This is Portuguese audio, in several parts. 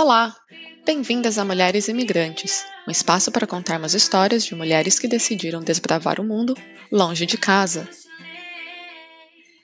Olá! Bem-vindas a Mulheres Imigrantes, um espaço para contarmos histórias de mulheres que decidiram desbravar o mundo longe de casa.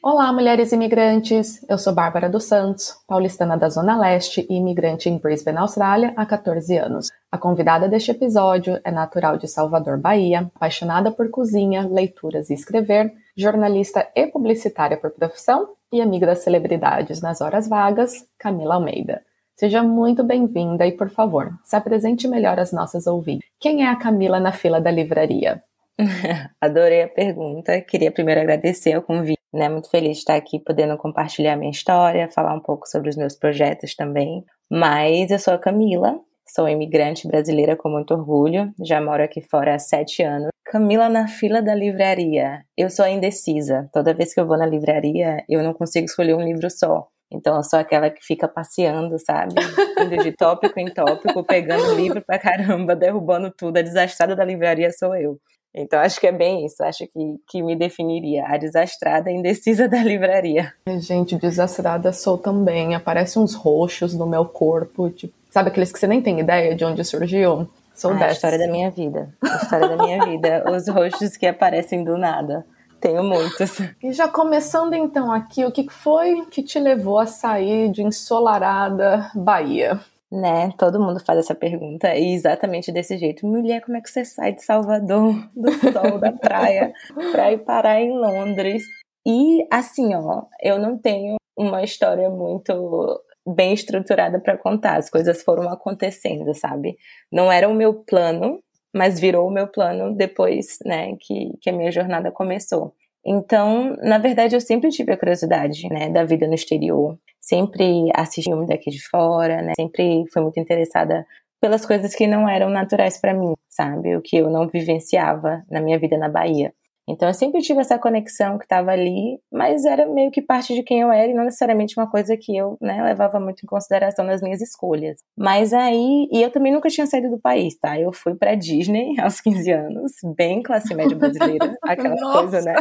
Olá, mulheres imigrantes! Eu sou Bárbara dos Santos, paulistana da Zona Leste e imigrante em Brisbane, Austrália, há 14 anos. A convidada deste episódio é natural de Salvador, Bahia, apaixonada por cozinha, leituras e escrever, jornalista e publicitária por profissão e amiga das celebridades nas horas vagas, Camila Almeida. Seja muito bem-vinda e, por favor, se apresente melhor às nossas ouvintes. Quem é a Camila na fila da livraria? Adorei a pergunta. Queria primeiro agradecer o convite né? Muito feliz de estar aqui podendo compartilhar minha história, falar um pouco sobre os meus projetos também. Mas eu sou a Camila, sou imigrante brasileira com muito orgulho, já moro aqui fora há sete anos. Camila na fila da livraria. Eu sou indecisa. Toda vez que eu vou na livraria, eu não consigo escolher um livro só. Então eu sou aquela que fica passeando, sabe? Indo de tópico em tópico, pegando livro pra caramba, derrubando tudo. A desastrada da livraria sou eu. Então acho que é bem isso, acho que, que me definiria, a desastrada indecisa da livraria. Gente, desastrada sou também, aparecem uns roxos no meu corpo, tipo, sabe aqueles que você nem tem ideia de onde surgiu? Sou ah, dessa. a história da minha vida, a história da minha vida, os roxos que aparecem do nada. Tenho muitos. E já começando então aqui, o que foi que te levou a sair de ensolarada Bahia? Né? Todo mundo faz essa pergunta e exatamente desse jeito. Mulher, como é que você sai de Salvador, do sol, da praia, pra ir parar em Londres? E assim, ó, eu não tenho uma história muito bem estruturada para contar. As coisas foram acontecendo, sabe? Não era o meu plano, mas virou o meu plano depois, né, que, que a minha jornada começou. Então, na verdade, eu sempre tive a curiosidade, né, da vida no exterior sempre assisti filme daqui de fora, né? Sempre fui muito interessada pelas coisas que não eram naturais para mim, sabe? O que eu não vivenciava na minha vida na Bahia. Então eu sempre tive essa conexão que estava ali, mas era meio que parte de quem eu era e não necessariamente uma coisa que eu né, levava muito em consideração nas minhas escolhas. Mas aí, e eu também nunca tinha saído do país, tá? Eu fui para Disney aos 15 anos, bem classe média brasileira, aquela Nossa. coisa, né?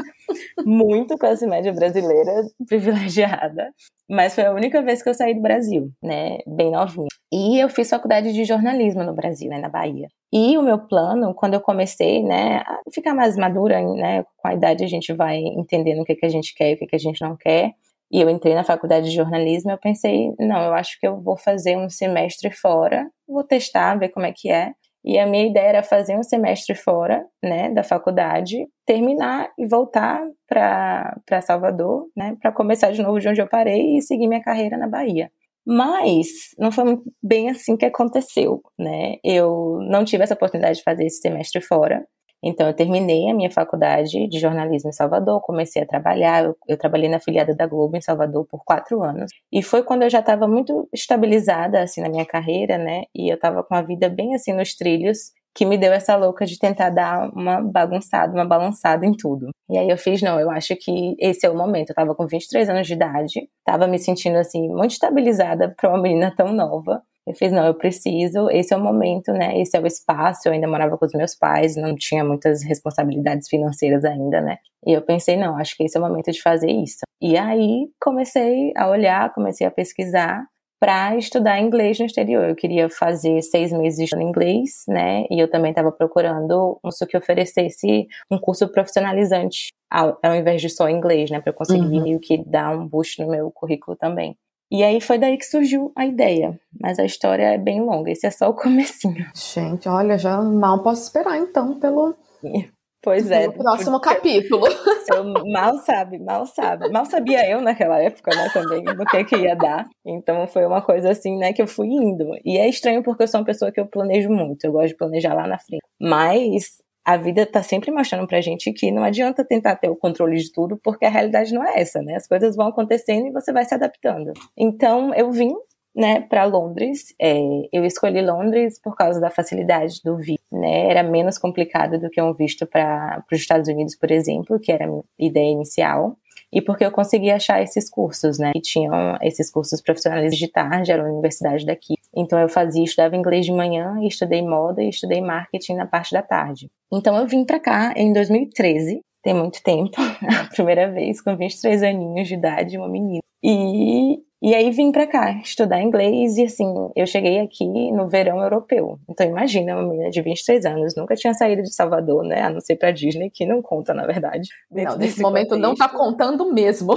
Muito classe média brasileira, privilegiada. Mas foi a única vez que eu saí do Brasil, né? Bem novinha. E eu fiz faculdade de jornalismo no Brasil, né, na Bahia. E o meu plano, quando eu comecei, né, a ficar mais madura, né, com a idade a gente vai entendendo o que, que a gente quer e o que, que a gente não quer. E eu entrei na faculdade de jornalismo, eu pensei, não, eu acho que eu vou fazer um semestre fora, vou testar, ver como é que é. E a minha ideia era fazer um semestre fora, né, da faculdade, terminar e voltar para Salvador, né, para começar de novo de onde eu parei e seguir minha carreira na Bahia. Mas não foi bem assim que aconteceu, né? Eu não tive essa oportunidade de fazer esse semestre fora. Então, eu terminei a minha faculdade de jornalismo em Salvador, comecei a trabalhar. Eu, eu trabalhei na filiada da Globo em Salvador por quatro anos. E foi quando eu já estava muito estabilizada, assim, na minha carreira, né? E eu estava com a vida bem, assim, nos trilhos que me deu essa louca de tentar dar uma bagunçada, uma balançada em tudo. E aí eu fiz, não, eu acho que esse é o momento. Eu tava com 23 anos de idade, tava me sentindo assim, muito estabilizada para uma menina tão nova. Eu fiz, não, eu preciso, esse é o momento, né? Esse é o espaço. Eu ainda morava com os meus pais, não tinha muitas responsabilidades financeiras ainda, né? E eu pensei, não, acho que esse é o momento de fazer isso. E aí comecei a olhar, comecei a pesquisar para estudar inglês no exterior. Eu queria fazer seis meses de inglês, né? E eu também estava procurando um curso que oferecesse um curso profissionalizante ao, ao invés de só inglês, né? Para eu conseguir uhum. meio que dar um boost no meu currículo também. E aí foi daí que surgiu a ideia. Mas a história é bem longa, esse é só o comecinho. Gente, olha, já mal posso esperar então pelo Pois é. No próximo capítulo. mal sabe, mal sabe. Mal sabia eu naquela época, né, também, do que que ia dar. Então foi uma coisa assim, né, que eu fui indo. E é estranho porque eu sou uma pessoa que eu planejo muito, eu gosto de planejar lá na frente. Mas a vida tá sempre mostrando pra gente que não adianta tentar ter o controle de tudo, porque a realidade não é essa, né? As coisas vão acontecendo e você vai se adaptando. Então eu vim né, para Londres. É, eu escolhi Londres por causa da facilidade do visto, né? Era menos complicado do que um visto para os Estados Unidos, por exemplo, que era a minha ideia inicial. E porque eu consegui achar esses cursos, né? E tinham esses cursos profissionais de tarde, era a universidade daqui. Então eu fazia, estudava inglês de manhã, estudei moda e estudei marketing na parte da tarde. Então eu vim para cá em 2013, tem muito tempo, a primeira vez com 23 aninhos de idade, uma menina E, e aí vim para cá estudar inglês e assim, eu cheguei aqui no verão europeu. Então imagina, uma menina de 23 anos, nunca tinha saído de Salvador, né? A não ser pra Disney, que não conta, na verdade. Não, nesse momento contexto. não tá contando mesmo.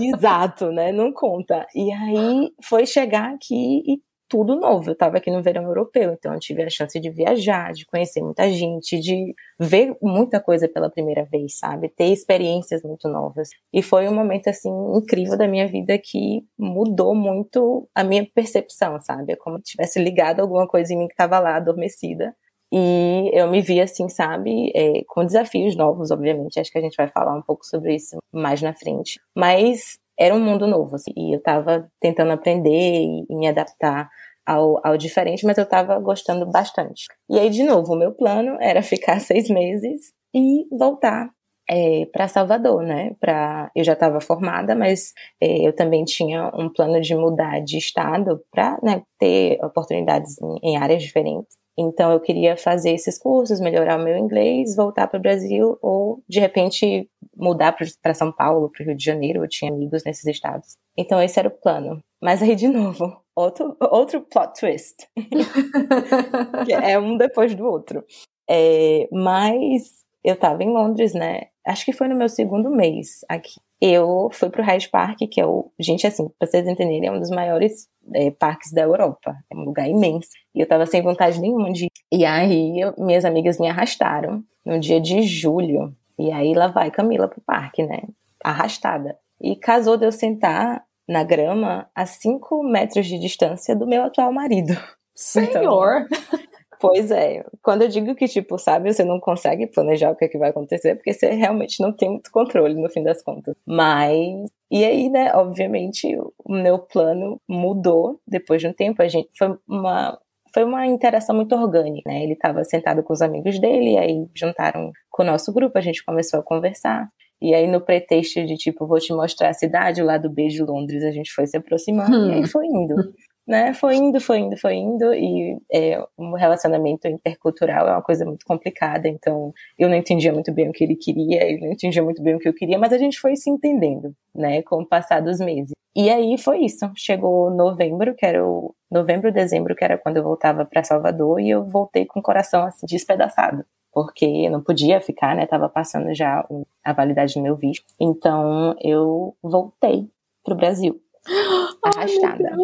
Exato, né? Não conta. E aí foi chegar aqui e tudo novo. Eu estava aqui no verão europeu, então eu tive a chance de viajar, de conhecer muita gente, de ver muita coisa pela primeira vez, sabe? Ter experiências muito novas. E foi um momento assim incrível da minha vida que mudou muito a minha percepção, sabe? É como se tivesse ligado alguma coisa em mim que estava lá adormecida. E eu me vi assim, sabe, é, com desafios novos, obviamente. Acho que a gente vai falar um pouco sobre isso mais na frente. Mas era um mundo novo, assim, e eu estava tentando aprender e, e me adaptar ao, ao, diferente, mas eu estava gostando bastante. E aí, de novo, o meu plano era ficar seis meses e voltar é, para Salvador, né? Pra, eu já estava formada, mas é, eu também tinha um plano de mudar de estado para né, ter oportunidades em, em áreas diferentes. Então eu queria fazer esses cursos, melhorar o meu inglês, voltar para o Brasil ou de repente mudar para São Paulo, para o Rio de Janeiro. Eu tinha amigos nesses estados. Então esse era o plano. Mas aí de novo, outro outro plot twist, que é um depois do outro. É, mas eu estava em Londres, né? Acho que foi no meu segundo mês aqui eu fui pro Hyde Park, que é o. Gente, assim, pra vocês entenderem, é um dos maiores é, parques da Europa. É um lugar imenso. E eu tava sem vontade nenhuma de ir. E aí, eu, minhas amigas me arrastaram no dia de julho. E aí, lá vai Camila pro parque, né? Arrastada. E casou de eu sentar na grama a cinco metros de distância do meu atual marido. Senhor! Então, Pois é. Quando eu digo que, tipo, sabe, você não consegue planejar o que, é que vai acontecer, porque você realmente não tem muito controle no fim das contas. Mas. E aí, né, obviamente, o meu plano mudou depois de um tempo. A gente. Foi uma. Foi uma interação muito orgânica, né? Ele estava sentado com os amigos dele, aí juntaram com o nosso grupo, a gente começou a conversar. E aí, no pretexto de tipo, vou te mostrar a cidade, o lado B de Londres, a gente foi se aproximando hum. e aí foi indo né? Foi indo, foi indo, foi indo, e é, um relacionamento intercultural é uma coisa muito complicada, então eu não entendia muito bem o que ele queria, ele não entendia muito bem o que eu queria, mas a gente foi se entendendo, né, com o passar dos meses. E aí foi isso, chegou novembro, que era o novembro, dezembro, que era quando eu voltava para Salvador, e eu voltei com o coração assim despedaçado porque eu não podia ficar, né? Tava passando já a validade do meu visto. Então eu voltei pro Brasil. Arrastada.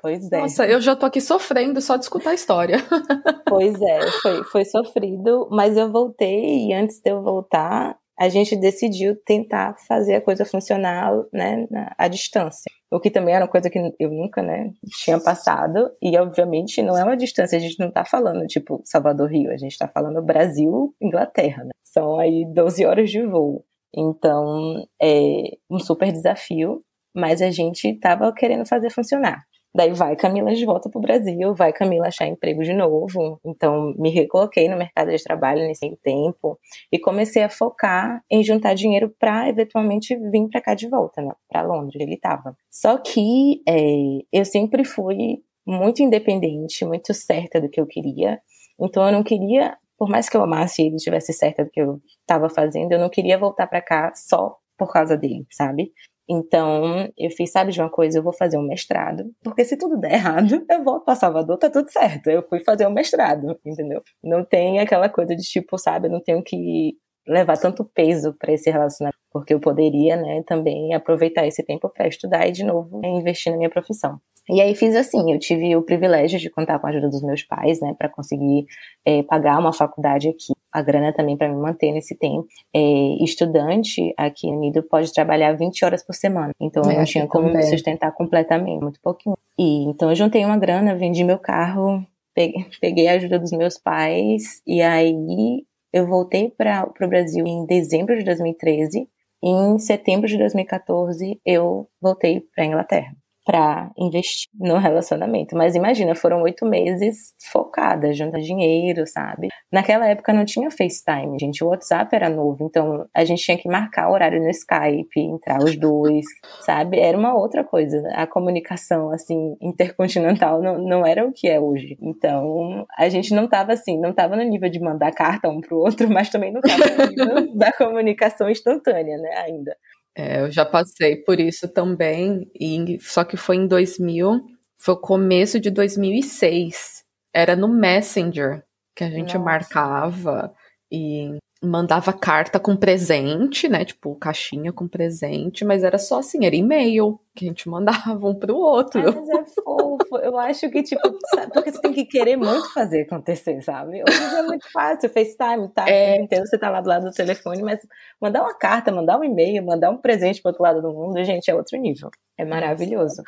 pois é. Nossa, eu já tô aqui sofrendo só de escutar a história. pois é, foi, foi sofrido, mas eu voltei e antes de eu voltar, a gente decidiu tentar fazer a coisa funcionar, né, à distância. O que também era uma coisa que eu nunca, né, tinha passado. E, obviamente, não é uma distância. A gente não tá falando, tipo, Salvador-Rio. A gente tá falando Brasil-Inglaterra, né? São aí 12 horas de voo. Então, é um super desafio mas a gente estava querendo fazer funcionar. Daí vai Camila de volta para o Brasil, vai Camila achar emprego de novo. Então me recoloquei no mercado de trabalho nesse tempo e comecei a focar em juntar dinheiro para eventualmente vir para cá de volta, né? Para Londres, ele estava. Só que é, eu sempre fui muito independente, muito certa do que eu queria. Então eu não queria, por mais que eu amasse ele estivesse certa do que eu estava fazendo, eu não queria voltar para cá só por causa dele, sabe? Então, eu fiz, sabe de uma coisa, eu vou fazer um mestrado, porque se tudo der errado, eu volto para Salvador, tá tudo certo. Eu fui fazer um mestrado, entendeu? Não tem aquela coisa de tipo, sabe, eu não tenho que levar tanto peso para esse relacionamento, porque eu poderia, né, também aproveitar esse tempo para estudar e de novo investir na minha profissão. E aí fiz assim, eu tive o privilégio de contar com a ajuda dos meus pais, né, para conseguir é, pagar uma faculdade aqui, a grana também para me manter nesse tempo. É, estudante aqui no Nido pode trabalhar 20 horas por semana, então é, eu não tinha como também. me sustentar completamente, muito pouquinho. E então eu juntei uma grana, vendi meu carro, peguei, peguei a ajuda dos meus pais e aí eu voltei para o Brasil em dezembro de 2013. E em setembro de 2014 eu voltei para Inglaterra para investir no relacionamento. Mas imagina, foram oito meses focada, juntar dinheiro, sabe? Naquela época não tinha FaceTime, gente. O WhatsApp era novo, então a gente tinha que marcar o horário no Skype, entrar os dois, sabe? Era uma outra coisa. A comunicação, assim, intercontinental não, não era o que é hoje. Então, a gente não tava assim, não tava no nível de mandar carta um pro outro, mas também não tava no nível da comunicação instantânea, né, ainda. É, eu já passei por isso também, e só que foi em 2000, foi o começo de 2006. Era no Messenger que a gente Nossa. marcava e mandava carta com presente, né? Tipo, caixinha com presente, mas era só assim, era e-mail que a gente mandava um pro outro. Ai, mas é fofo. Eu acho que, tipo, sabe, porque você tem que querer muito fazer acontecer, sabe? Hoje é muito fácil, FaceTime, tá? É. O tempo inteiro você tá lá do lado do telefone, mas mandar uma carta, mandar um e-mail, mandar um presente pro outro lado do mundo, gente, é outro nível. É maravilhoso.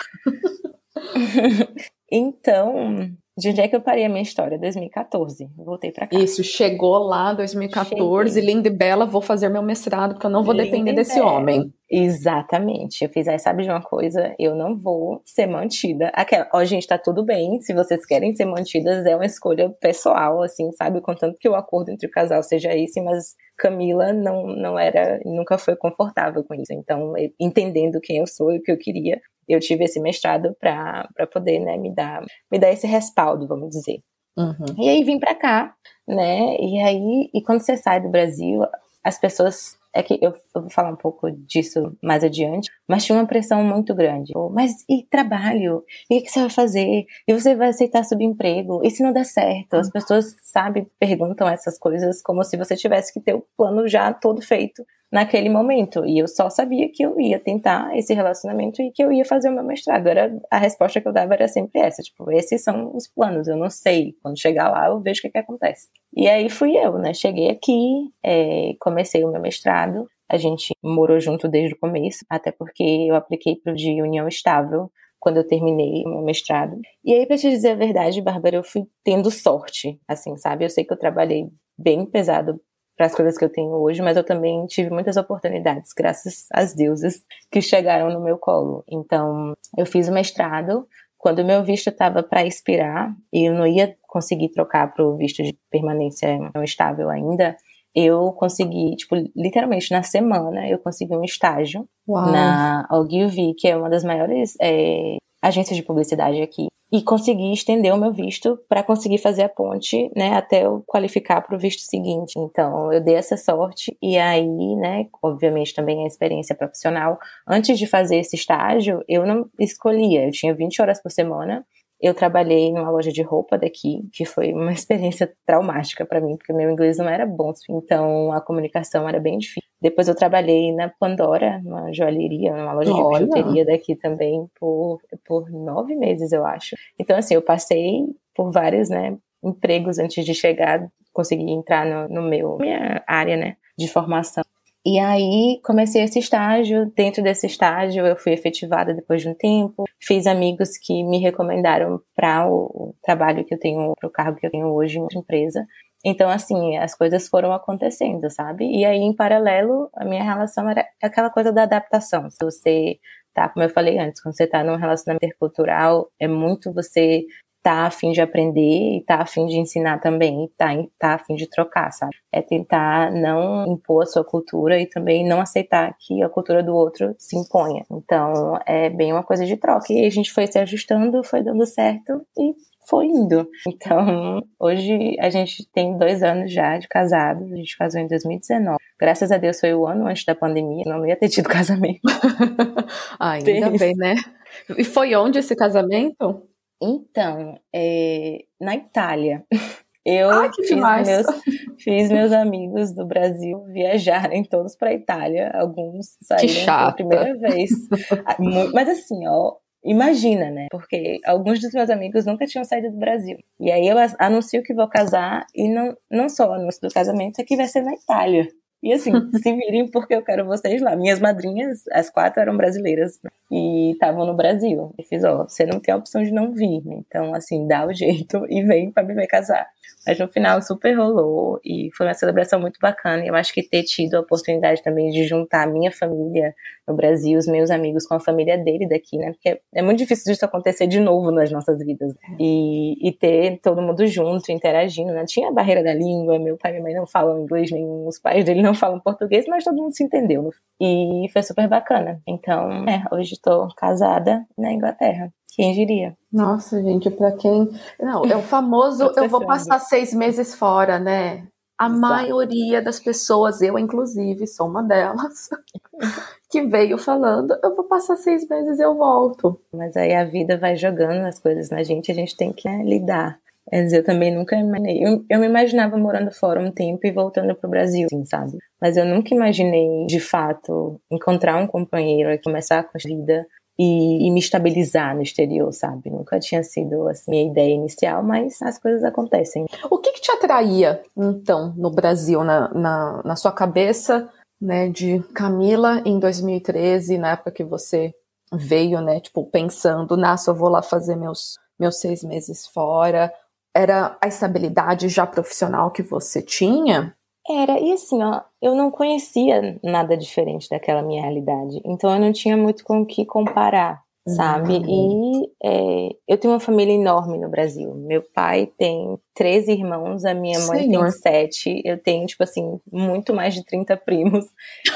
então, de onde é que eu parei a minha história? 2014. Voltei pra cá. Isso, chegou lá 2014, Cheguei. linda e bela, vou fazer meu mestrado, porque eu não vou Linda depender desse bela. homem. Exatamente. Eu fiz aí, sabe de uma coisa? Eu não vou ser mantida. Aquela, ó, gente, tá tudo bem. Se vocês querem ser mantidas, é uma escolha pessoal, assim, sabe? Contanto que o acordo entre o casal seja esse, mas Camila não, não era, nunca foi confortável com isso. Então, entendendo quem eu sou e o que eu queria, eu tive esse mestrado pra poder, né, me dar, me dar esse respaldo, vamos dizer. Uhum. E aí vim pra cá, né? E aí, e quando você sai do Brasil, as pessoas. É que eu, eu vou falar um pouco disso mais adiante, mas tinha uma pressão muito grande. Mas e trabalho? E o que você vai fazer? E você vai aceitar subemprego? E se não der certo? As pessoas, sabe, perguntam essas coisas como se você tivesse que ter o plano já todo feito naquele momento. E eu só sabia que eu ia tentar esse relacionamento e que eu ia fazer o meu mestrado. Era, a resposta que eu dava era sempre essa, tipo, esses são os planos, eu não sei. Quando chegar lá, eu vejo o que, que acontece. E aí fui eu, né? Cheguei aqui, é, comecei o meu mestrado. A gente morou junto desde o começo, até porque eu apliquei para o de união estável quando eu terminei o meu mestrado. E aí, pra te dizer a verdade, Bárbara, eu fui tendo sorte, assim, sabe? Eu sei que eu trabalhei bem pesado para as coisas que eu tenho hoje, mas eu também tive muitas oportunidades, graças às deusas que chegaram no meu colo. Então, eu fiz o mestrado. Quando o meu visto estava para expirar e eu não ia conseguir trocar para o visto de permanência não estável ainda, eu consegui, tipo, literalmente na semana, eu consegui um estágio Uau. na Ogilvy, que é uma das maiores é, agências de publicidade aqui, e consegui estender o meu visto para conseguir fazer a ponte, né, até eu qualificar para o visto seguinte. Então, eu dei essa sorte e aí, né, obviamente também a experiência profissional. Antes de fazer esse estágio, eu não escolhia, eu tinha 20 horas por semana. Eu trabalhei numa loja de roupa daqui, que foi uma experiência traumática para mim, porque meu inglês não era bom, então a comunicação era bem difícil. Depois eu trabalhei na Pandora, numa joalheria, numa loja Olha. de bijuteria daqui também, por, por nove meses, eu acho. Então, assim, eu passei por vários, né, empregos antes de chegar, consegui entrar no, no meu, minha área, né, de formação. E aí comecei esse estágio. Dentro desse estágio, eu fui efetivada depois de um tempo. Fiz amigos que me recomendaram para o, trabalho que eu tenho, para o cargo que eu tenho hoje em outra empresa. Então, assim, as coisas foram acontecendo, sabe? E aí, em paralelo, a minha relação era aquela coisa da adaptação. Se você tá, como eu falei antes, quando você tá num relacionamento intercultural, é muito você tá a fim de aprender e tá a fim de ensinar também, e tá, tá a fim de trocar, sabe? É tentar não impor a sua cultura e também não aceitar que a cultura do outro se imponha. Então, é bem uma coisa de troca. E a gente foi se ajustando, foi dando certo e foi indo. Então, hoje a gente tem dois anos já de casados, a gente casou em 2019. Graças a Deus foi o ano antes da pandemia, não ia ter tido casamento. Ah, ainda Tem. bem, né? E foi onde esse casamento? Então, é, na Itália, eu Ai, fiz, demais. meus, fiz meus amigos do Brasil viajarem todos para Itália. Alguns saíram pela primeira vez. Ah, Mas assim, ó, imagina, né? Porque alguns dos meus amigos nunca tinham saído do Brasil. E aí eu anuncio que vou casar e não, não só o anúncio do casamento, é que vai ser na Itália. E assim, se virem porque eu quero vocês lá. Minhas madrinhas, as quatro eram brasileiras e estavam no Brasil. E fiz, ó, você não tem a opção de não vir? Então, assim, dá o jeito e vem pra me ver casar. Mas no final super rolou e foi uma celebração muito bacana. E eu acho que ter tido a oportunidade também de juntar a minha família no Brasil, os meus amigos com a família dele daqui, né? Porque é muito difícil disso acontecer de novo nas nossas vidas. E, e ter todo mundo junto, interagindo, né? Tinha a barreira da língua, meu pai e minha mãe não falam inglês nenhum, os pais dele não falam português, mas todo mundo se entendeu. né? E foi super bacana. Então, é, hoje estou casada na Inglaterra. Quem diria? Nossa, gente, pra quem. Não, é o famoso eu vou passar seis meses fora, né? a Exato. maioria das pessoas, eu inclusive sou uma delas, que veio falando: eu vou passar seis meses e eu volto. Mas aí a vida vai jogando as coisas na gente, a gente tem que né, lidar. Eu também nunca imaginei. Eu, eu me imaginava morando fora um tempo e voltando pro Brasil, assim, sabe? Mas eu nunca imaginei, de fato, encontrar um companheiro e começar com a vida e, e, me estabilizar no exterior, sabe? Nunca tinha sido assim, minha ideia inicial, mas as coisas acontecem. O que, que te atraía, então, no Brasil, na, na, na sua cabeça, né, de Camila em 2013, na época que você veio, né, tipo, pensando, nossa, eu vou lá fazer meus, meus seis meses fora, era a estabilidade já profissional que você tinha? Era, e assim, ó, eu não conhecia nada diferente daquela minha realidade. Então eu não tinha muito com o que comparar, sabe? Uhum. E é, eu tenho uma família enorme no Brasil. Meu pai tem três irmãos, a minha mãe Senhor. tem sete. Eu tenho, tipo assim, muito mais de 30 primos.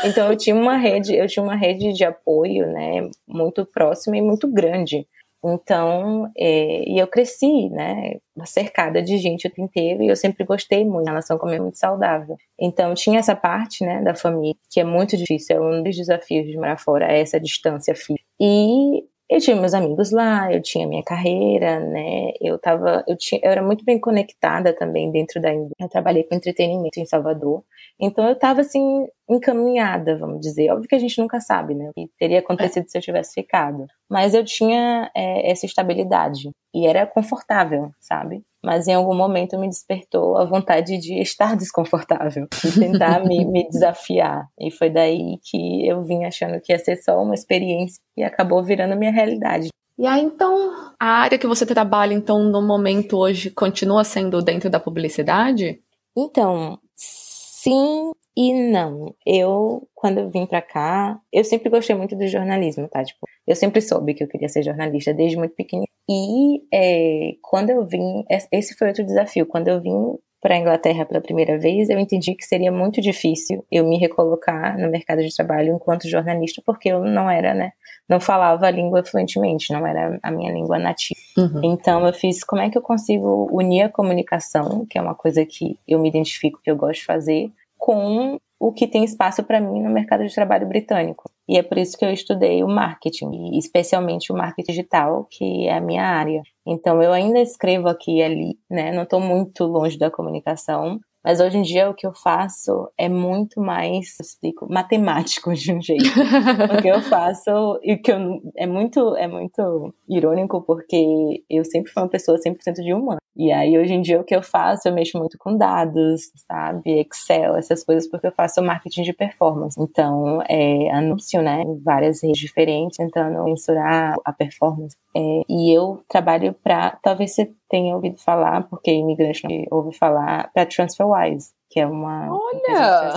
Então eu tinha uma rede, eu tinha uma rede de apoio, né, muito próxima e muito grande. Então, é, e eu cresci, né, cercada de gente o tempo inteiro, e eu sempre gostei muito, a relação comigo é muito saudável. Então, tinha essa parte, né, da família, que é muito difícil, é um dos desafios de morar fora, é essa distância física. E eu tinha meus amigos lá, eu tinha minha carreira, né? Eu tava, eu tinha, eu era muito bem conectada também dentro da indústria. Eu trabalhei com entretenimento em Salvador, então eu tava assim encaminhada, vamos dizer. Óbvio que a gente nunca sabe, né? O que teria acontecido se eu tivesse ficado. Mas eu tinha é, essa estabilidade e era confortável, sabe? Mas em algum momento me despertou a vontade de estar desconfortável e tentar me, me, desafiar. E foi daí que eu vim achando que ia ser só uma experiência e acabou virando a minha realidade. E aí, então, a área que você trabalha, então, no momento hoje, continua sendo dentro da publicidade? Então, sim e não. Eu, quando eu vim pra cá, eu sempre gostei muito do jornalismo, tá? Tipo, eu sempre soube que eu queria ser jornalista desde muito pequenininha. E é, quando eu vim, esse foi outro desafio. Quando eu vim para a Inglaterra pela primeira vez, eu entendi que seria muito difícil eu me recolocar no mercado de trabalho enquanto jornalista, porque eu não era, né, não falava a língua fluentemente, não era a minha língua nativa. Uhum. Então eu fiz como é que eu consigo unir a comunicação, que é uma coisa que eu me identifico, que eu gosto de fazer, com o que tem espaço para mim no mercado de trabalho britânico. E é por isso que eu estudei o marketing, especialmente o marketing digital, que é a minha área. Então eu ainda escrevo aqui e ali, né? Não estou muito longe da comunicação, mas hoje em dia o que eu faço é muito mais, explico, matemático de um jeito. o que eu faço e que eu, é muito é muito irônico porque eu sempre fui uma pessoa 100% de humano. E aí hoje em dia o que eu faço, eu mexo muito com dados, sabe, Excel, essas coisas porque eu faço marketing de performance. Então, é anúncio, né, em várias redes diferentes, tentando mensurar a performance. É, e eu trabalho para, talvez você tenha ouvido falar, porque imigrante não ouve falar, para TransferWise, que é uma Olha,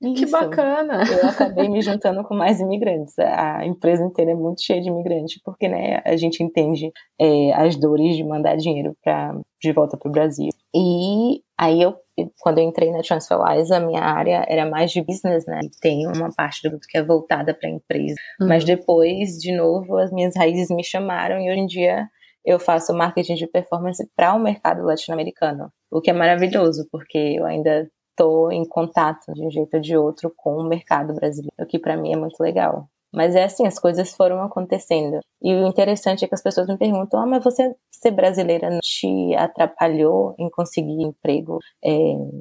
que Isso. bacana. Eu acabei me juntando com mais imigrantes. A empresa inteira é muito cheia de imigrantes, porque né, a gente entende é, as dores de mandar dinheiro pra, de volta para o Brasil. E aí eu quando eu entrei na TransferWise, a minha área era mais de business, né? Tem uma parte do grupo que é voltada para a empresa. Uhum. Mas depois, de novo, as minhas raízes me chamaram e hoje em dia eu faço marketing de performance para o mercado latino-americano, o que é maravilhoso, porque eu ainda estou em contato de um jeito ou de outro com o mercado brasileiro, o que para mim é muito legal. Mas é assim, as coisas foram acontecendo. E o interessante é que as pessoas me perguntam: ah, mas você ser brasileira não te atrapalhou em conseguir emprego é,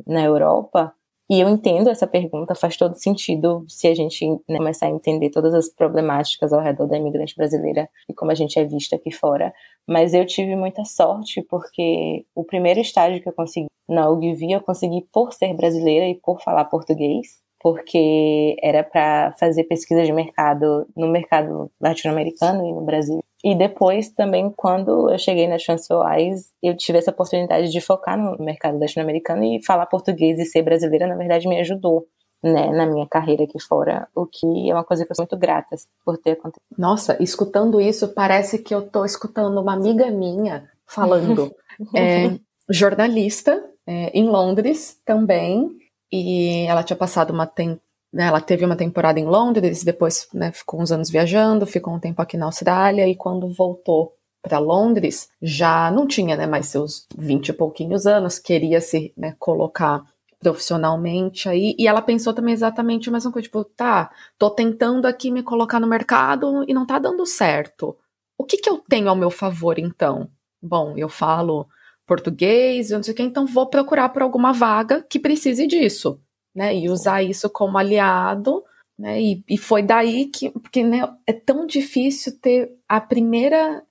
na Europa? E eu entendo essa pergunta, faz todo sentido se a gente né, começar a entender todas as problemáticas ao redor da imigrante brasileira e como a gente é vista aqui fora. Mas eu tive muita sorte porque o primeiro estágio que eu consegui na UGV eu consegui por ser brasileira e por falar português porque era para fazer pesquisa de mercado no mercado latino-americano e no Brasil. E depois também, quando eu cheguei na TransferWise, eu tive essa oportunidade de focar no mercado latino-americano e falar português e ser brasileira, na verdade, me ajudou. Né, na minha carreira aqui fora, o que é uma coisa que eu sou muito grata por ter acontecido. Nossa, escutando isso, parece que eu estou escutando uma amiga minha falando. é, jornalista é, em Londres também, e ela tinha passado uma tem né, ela teve uma temporada em Londres, depois né, ficou uns anos viajando, ficou um tempo aqui na Austrália e quando voltou para Londres, já não tinha né, mais seus vinte e pouquinhos anos, queria se né, colocar profissionalmente aí, e ela pensou também exatamente a mesma coisa, tipo, tá, tô tentando aqui me colocar no mercado e não tá dando certo. O que que eu tenho ao meu favor, então? Bom, eu falo português, eu não sei o que, então vou procurar por alguma vaga que precise disso, né, e usar isso como aliado, né, e, e foi daí que, porque, né, é tão difícil ter a primeira,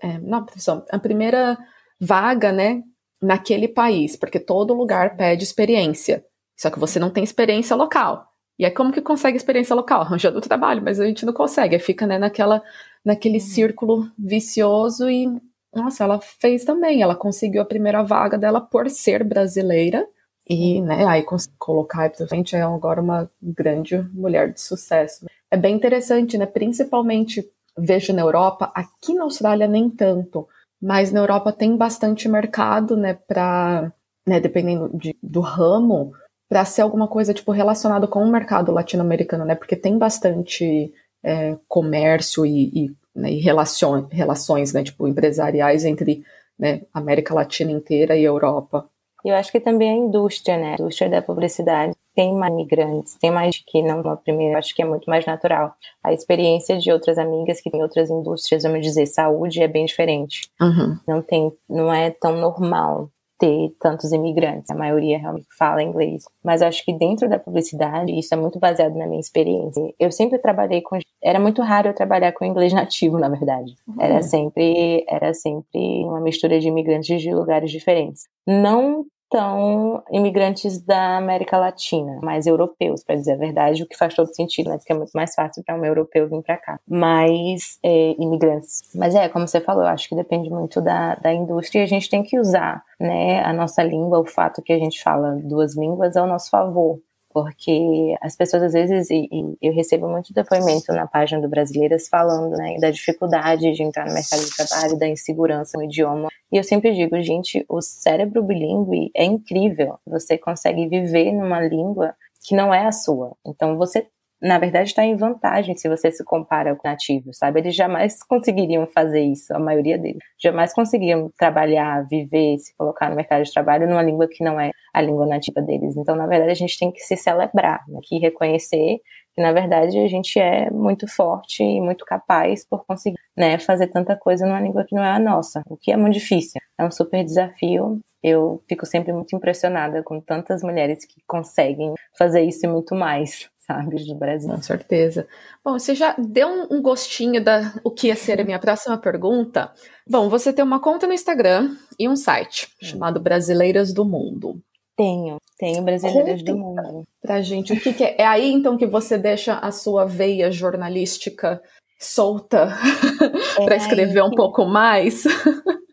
é, não, profissão, a primeira vaga, né, naquele país, porque todo lugar pede experiência. Só que você não tem experiência local. E é como que consegue experiência local? Arranjando trabalho, mas a gente não consegue. Aí fica né, naquela, naquele uhum. círculo vicioso e, nossa, ela fez também. Ela conseguiu a primeira vaga dela por ser brasileira. E, né, aí colocar pra frente é agora uma grande mulher de sucesso. É bem interessante, né? Principalmente vejo na Europa, aqui na Austrália nem tanto, mas na Europa tem bastante mercado, né, para, né, dependendo de, do ramo, para ser alguma coisa tipo relacionado com o mercado latino-americano, né, porque tem bastante é, comércio e, e, né, e relações, né, tipo empresariais entre né, América Latina inteira e Europa. Eu acho que também a indústria, né? A indústria da publicidade tem mais migrantes, tem mais que não uma primeira, acho que é muito mais natural. A experiência de outras amigas que têm outras indústrias, vamos dizer, saúde é bem diferente. Uhum. Não tem, não é tão normal ter tantos imigrantes. A maioria realmente fala inglês. Mas acho que dentro da publicidade, isso é muito baseado na minha experiência. Eu sempre trabalhei com. Era muito raro eu trabalhar com inglês nativo, na verdade. Uhum. Era sempre, era sempre uma mistura de imigrantes de lugares diferentes. Não tão imigrantes da América Latina, mais europeus, para dizer a verdade, o que faz todo sentido, né? Porque é muito mais fácil para um europeu vir para cá. Mais é, imigrantes. Mas é, como você falou, eu acho que depende muito da, da indústria e a gente tem que usar né, a nossa língua, o fato que a gente fala duas línguas ao nosso favor porque as pessoas às vezes, e, e, eu recebo muito depoimento na página do Brasileiras falando né, da dificuldade de entrar no mercado de trabalho, da insegurança no idioma. E eu sempre digo, gente, o cérebro bilíngue é incrível. Você consegue viver numa língua que não é a sua. Então você na verdade, está em vantagem se você se compara com nativos, sabe? Eles jamais conseguiriam fazer isso, a maioria deles. Jamais conseguiriam trabalhar, viver, se colocar no mercado de trabalho numa língua que não é a língua nativa deles. Então, na verdade, a gente tem que se celebrar, né? que reconhecer que, na verdade, a gente é muito forte e muito capaz por conseguir né, fazer tanta coisa numa língua que não é a nossa, o que é muito difícil. É um super desafio. Eu fico sempre muito impressionada com tantas mulheres que conseguem fazer isso e muito mais sabe, do Brasil. Com certeza. Bom, você já deu um, um gostinho da o que ia ser a minha próxima pergunta. Bom, você tem uma conta no Instagram e um site hum. chamado Brasileiras do Mundo. Tenho, tenho Brasileiras Conta do Mundo. Pra gente, o que, que, é? É aí então que você deixa a sua veia jornalística solta é para escrever um que... pouco mais?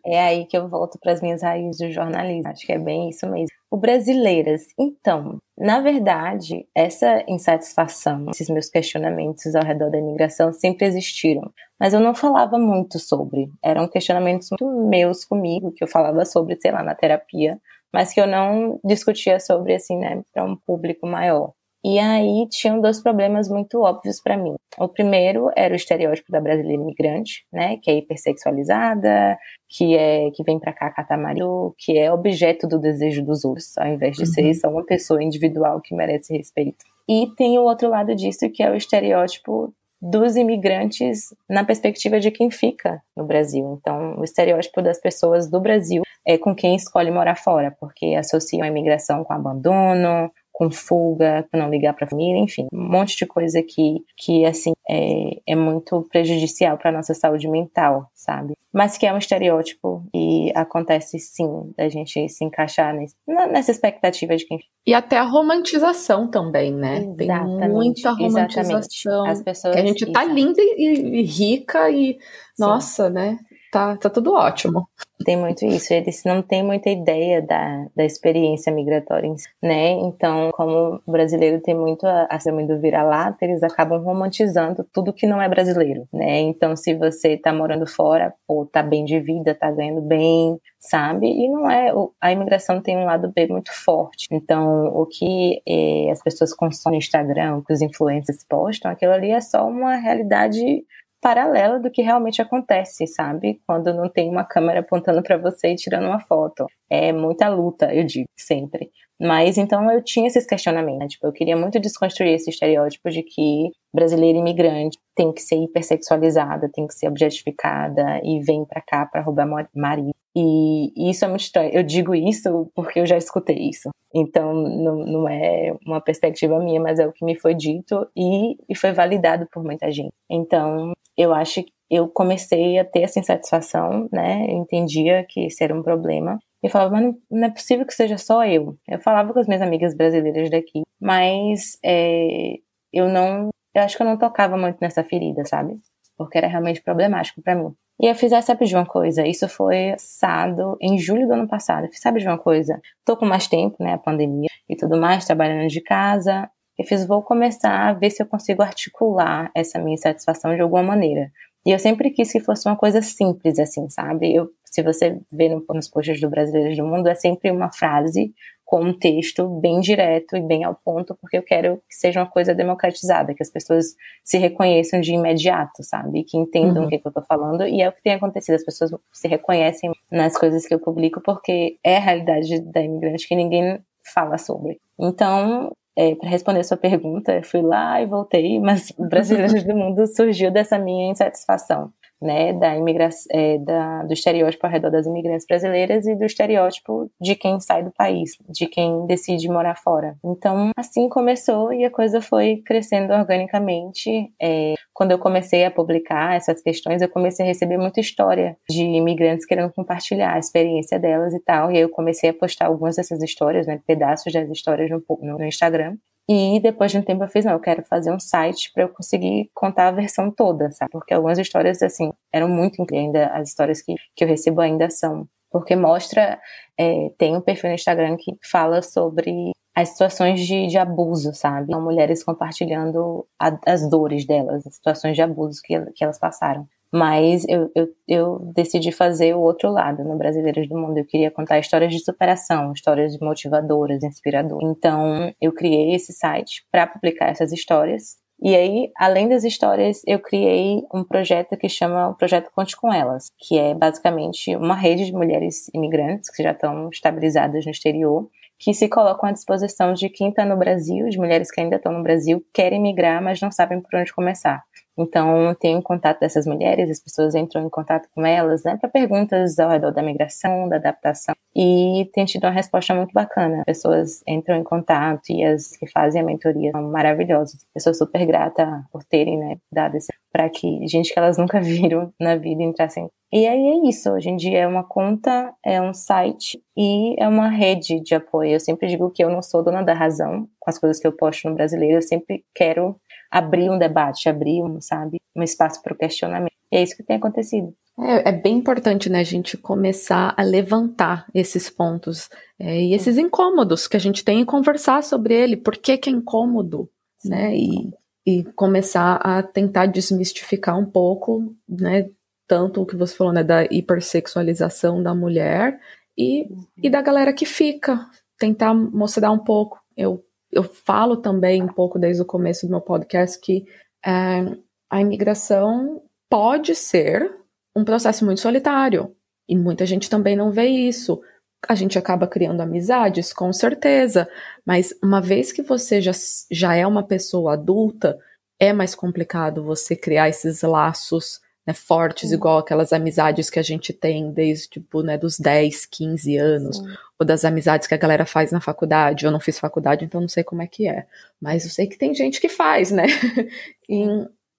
É aí que eu volto para as minhas raízes do jornalismo. Acho que é bem isso mesmo. O Brasileiras, então, na verdade, essa insatisfação, esses meus questionamentos ao redor da imigração sempre existiram, mas eu não falava muito sobre. Eram questionamentos muito meus comigo, que eu falava sobre, sei lá, na terapia, mas que eu não discutia sobre, assim, né, para um público maior. E aí tinham dois problemas muito óbvios para mim. O primeiro era o estereótipo da brasileira imigrante, né, que é hipersexualizada, que é que vem para cá catar marido, que é objeto do desejo dos outros, ao invés de uhum. ser só uma pessoa individual que merece respeito. E tem o outro lado disso, que é o estereótipo dos imigrantes na perspectiva de quem fica no Brasil. Então, o estereótipo das pessoas do Brasil é com quem escolhe morar fora, porque associam a imigração com abandono, com fuga, com não ligar para a família, enfim, um monte de coisa que, que assim, é, é muito prejudicial para nossa saúde mental, sabe? Mas que é um estereótipo e acontece sim da gente se encaixar nesse, nessa expectativa de quem. E até a romantização também, né? Exatamente, Tem muita romantização. As pessoas, que a gente tá linda e, e rica e, sim. nossa, né? Tá, tá tudo ótimo. Tem muito isso, eles não têm muita ideia da, da experiência migratória, né? Então, como o brasileiro tem muito a, a síndrome do vira-lata, eles acabam romantizando tudo que não é brasileiro, né? Então, se você tá morando fora, pô, tá bem de vida, tá ganhando bem, sabe? E não é, a imigração tem um lado B muito forte. Então, o que eh, as pessoas consomem no Instagram, o que os influencers postam, aquilo ali é só uma realidade paralela do que realmente acontece, sabe? Quando não tem uma câmera apontando para você e tirando uma foto. É muita luta, eu digo, sempre. Mas então eu tinha esses questionamentos, né? tipo, eu queria muito desconstruir esse estereótipo de que brasileira imigrante tem que ser hipersexualizada, tem que ser objetificada e vem para cá para roubar marido. E, isso é muito estranho. Eu digo isso porque eu já escutei isso. Então não, não é uma perspectiva minha, mas é o que me foi dito e, e foi validado por muita gente. Então eu acho que eu comecei a ter essa insatisfação, né? Eu entendia que esse era um problema e falava, mas não, é possível que seja só eu. Eu falava com as minhas amigas brasileiras daqui, mas é, eu não, eu acho que eu não tocava muito nessa ferida, sabe? Porque era realmente problemático para mim. E eu fiz, ah, sabe de uma coisa? Isso foi assado em julho do ano passado. Eu fiz, sabe de uma coisa? Tô com mais tempo, né? A pandemia e tudo mais, trabalhando de casa. Eu fiz, vou começar a ver se eu consigo articular essa minha insatisfação de alguma maneira. E eu sempre quis que fosse uma coisa simples, assim, sabe? Eu, se você vê no, nos posts do Brasileiros do Mundo, é sempre uma frase com um texto bem direto e bem ao ponto, porque eu quero que seja uma coisa democratizada, que as pessoas se reconheçam de imediato, sabe? Que entendam uhum. o que, que eu tô falando. E é o que tem acontecido, as pessoas se reconhecem nas coisas que eu publico, porque é a realidade da imigrante que ninguém fala sobre. Então, é, para responder a sua pergunta, fui lá e voltei, mas Brasileiros do Mundo surgiu dessa minha insatisfação né, da imigração, é, da, do estereótipo ao redor das imigrantes brasileiras e do estereótipo de quem sai do país, de quem decide morar fora. Então, assim começou e a coisa foi crescendo organicamente. É, quando eu comecei a publicar essas questões, eu comecei a receber muita história de imigrantes querendo compartilhar a experiência delas e tal. E aí eu comecei a postar algumas dessas histórias, né, pedaços das histórias no, no Instagram. E depois de um tempo eu fiz, não, eu quero fazer um site para eu conseguir contar a versão toda, sabe? Porque algumas histórias, assim, eram muito ainda as histórias que, que eu recebo ainda são. Porque mostra, é, tem um perfil no Instagram que fala sobre as situações de, de abuso, sabe? São mulheres compartilhando a, as dores delas, as situações de abuso que, que elas passaram. Mas eu, eu, eu, decidi fazer o outro lado no Brasileiros do Mundo. Eu queria contar histórias de superação, histórias motivadoras, inspiradoras. Então, eu criei esse site para publicar essas histórias. E aí, além das histórias, eu criei um projeto que chama o Projeto Conte com Elas, que é basicamente uma rede de mulheres imigrantes que já estão estabilizadas no exterior, que se colocam à disposição de quem está no Brasil, de mulheres que ainda estão no Brasil, querem migrar, mas não sabem por onde começar. Então, tenho contato dessas mulheres, as pessoas entram em contato com elas, né, para perguntas ao redor da migração, da adaptação, e tem tido uma resposta muito bacana. As pessoas entram em contato e as que fazem a mentoria são maravilhosas. Eu sou super grata por terem, né, dado esse para que gente que elas nunca viram na vida entrassem. E aí é isso, hoje em dia é uma conta, é um site e é uma rede de apoio. Eu sempre digo que eu não sou dona da razão com as coisas que eu posto no brasileiro, eu sempre quero abrir um debate, abrir um, sabe, um espaço para o questionamento. E é isso que tem acontecido. É, é, bem importante, né, a gente começar a levantar esses pontos é, e esses incômodos que a gente tem e conversar sobre ele, por que, que é incômodo, Sim. né, e, e começar a tentar desmistificar um pouco, né, tanto o que você falou, né, da hipersexualização da mulher e, e da galera que fica, tentar mostrar um pouco. Eu eu falo também um pouco desde o começo do meu podcast que é, a imigração pode ser um processo muito solitário. E muita gente também não vê isso. A gente acaba criando amizades, com certeza, mas uma vez que você já, já é uma pessoa adulta, é mais complicado você criar esses laços né, fortes, igual aquelas amizades que a gente tem desde, tipo, né, dos 10, 15 anos, Sim. ou das amizades que a galera faz na faculdade. Eu não fiz faculdade, então não sei como é que é. Mas eu sei que tem gente que faz, né? e,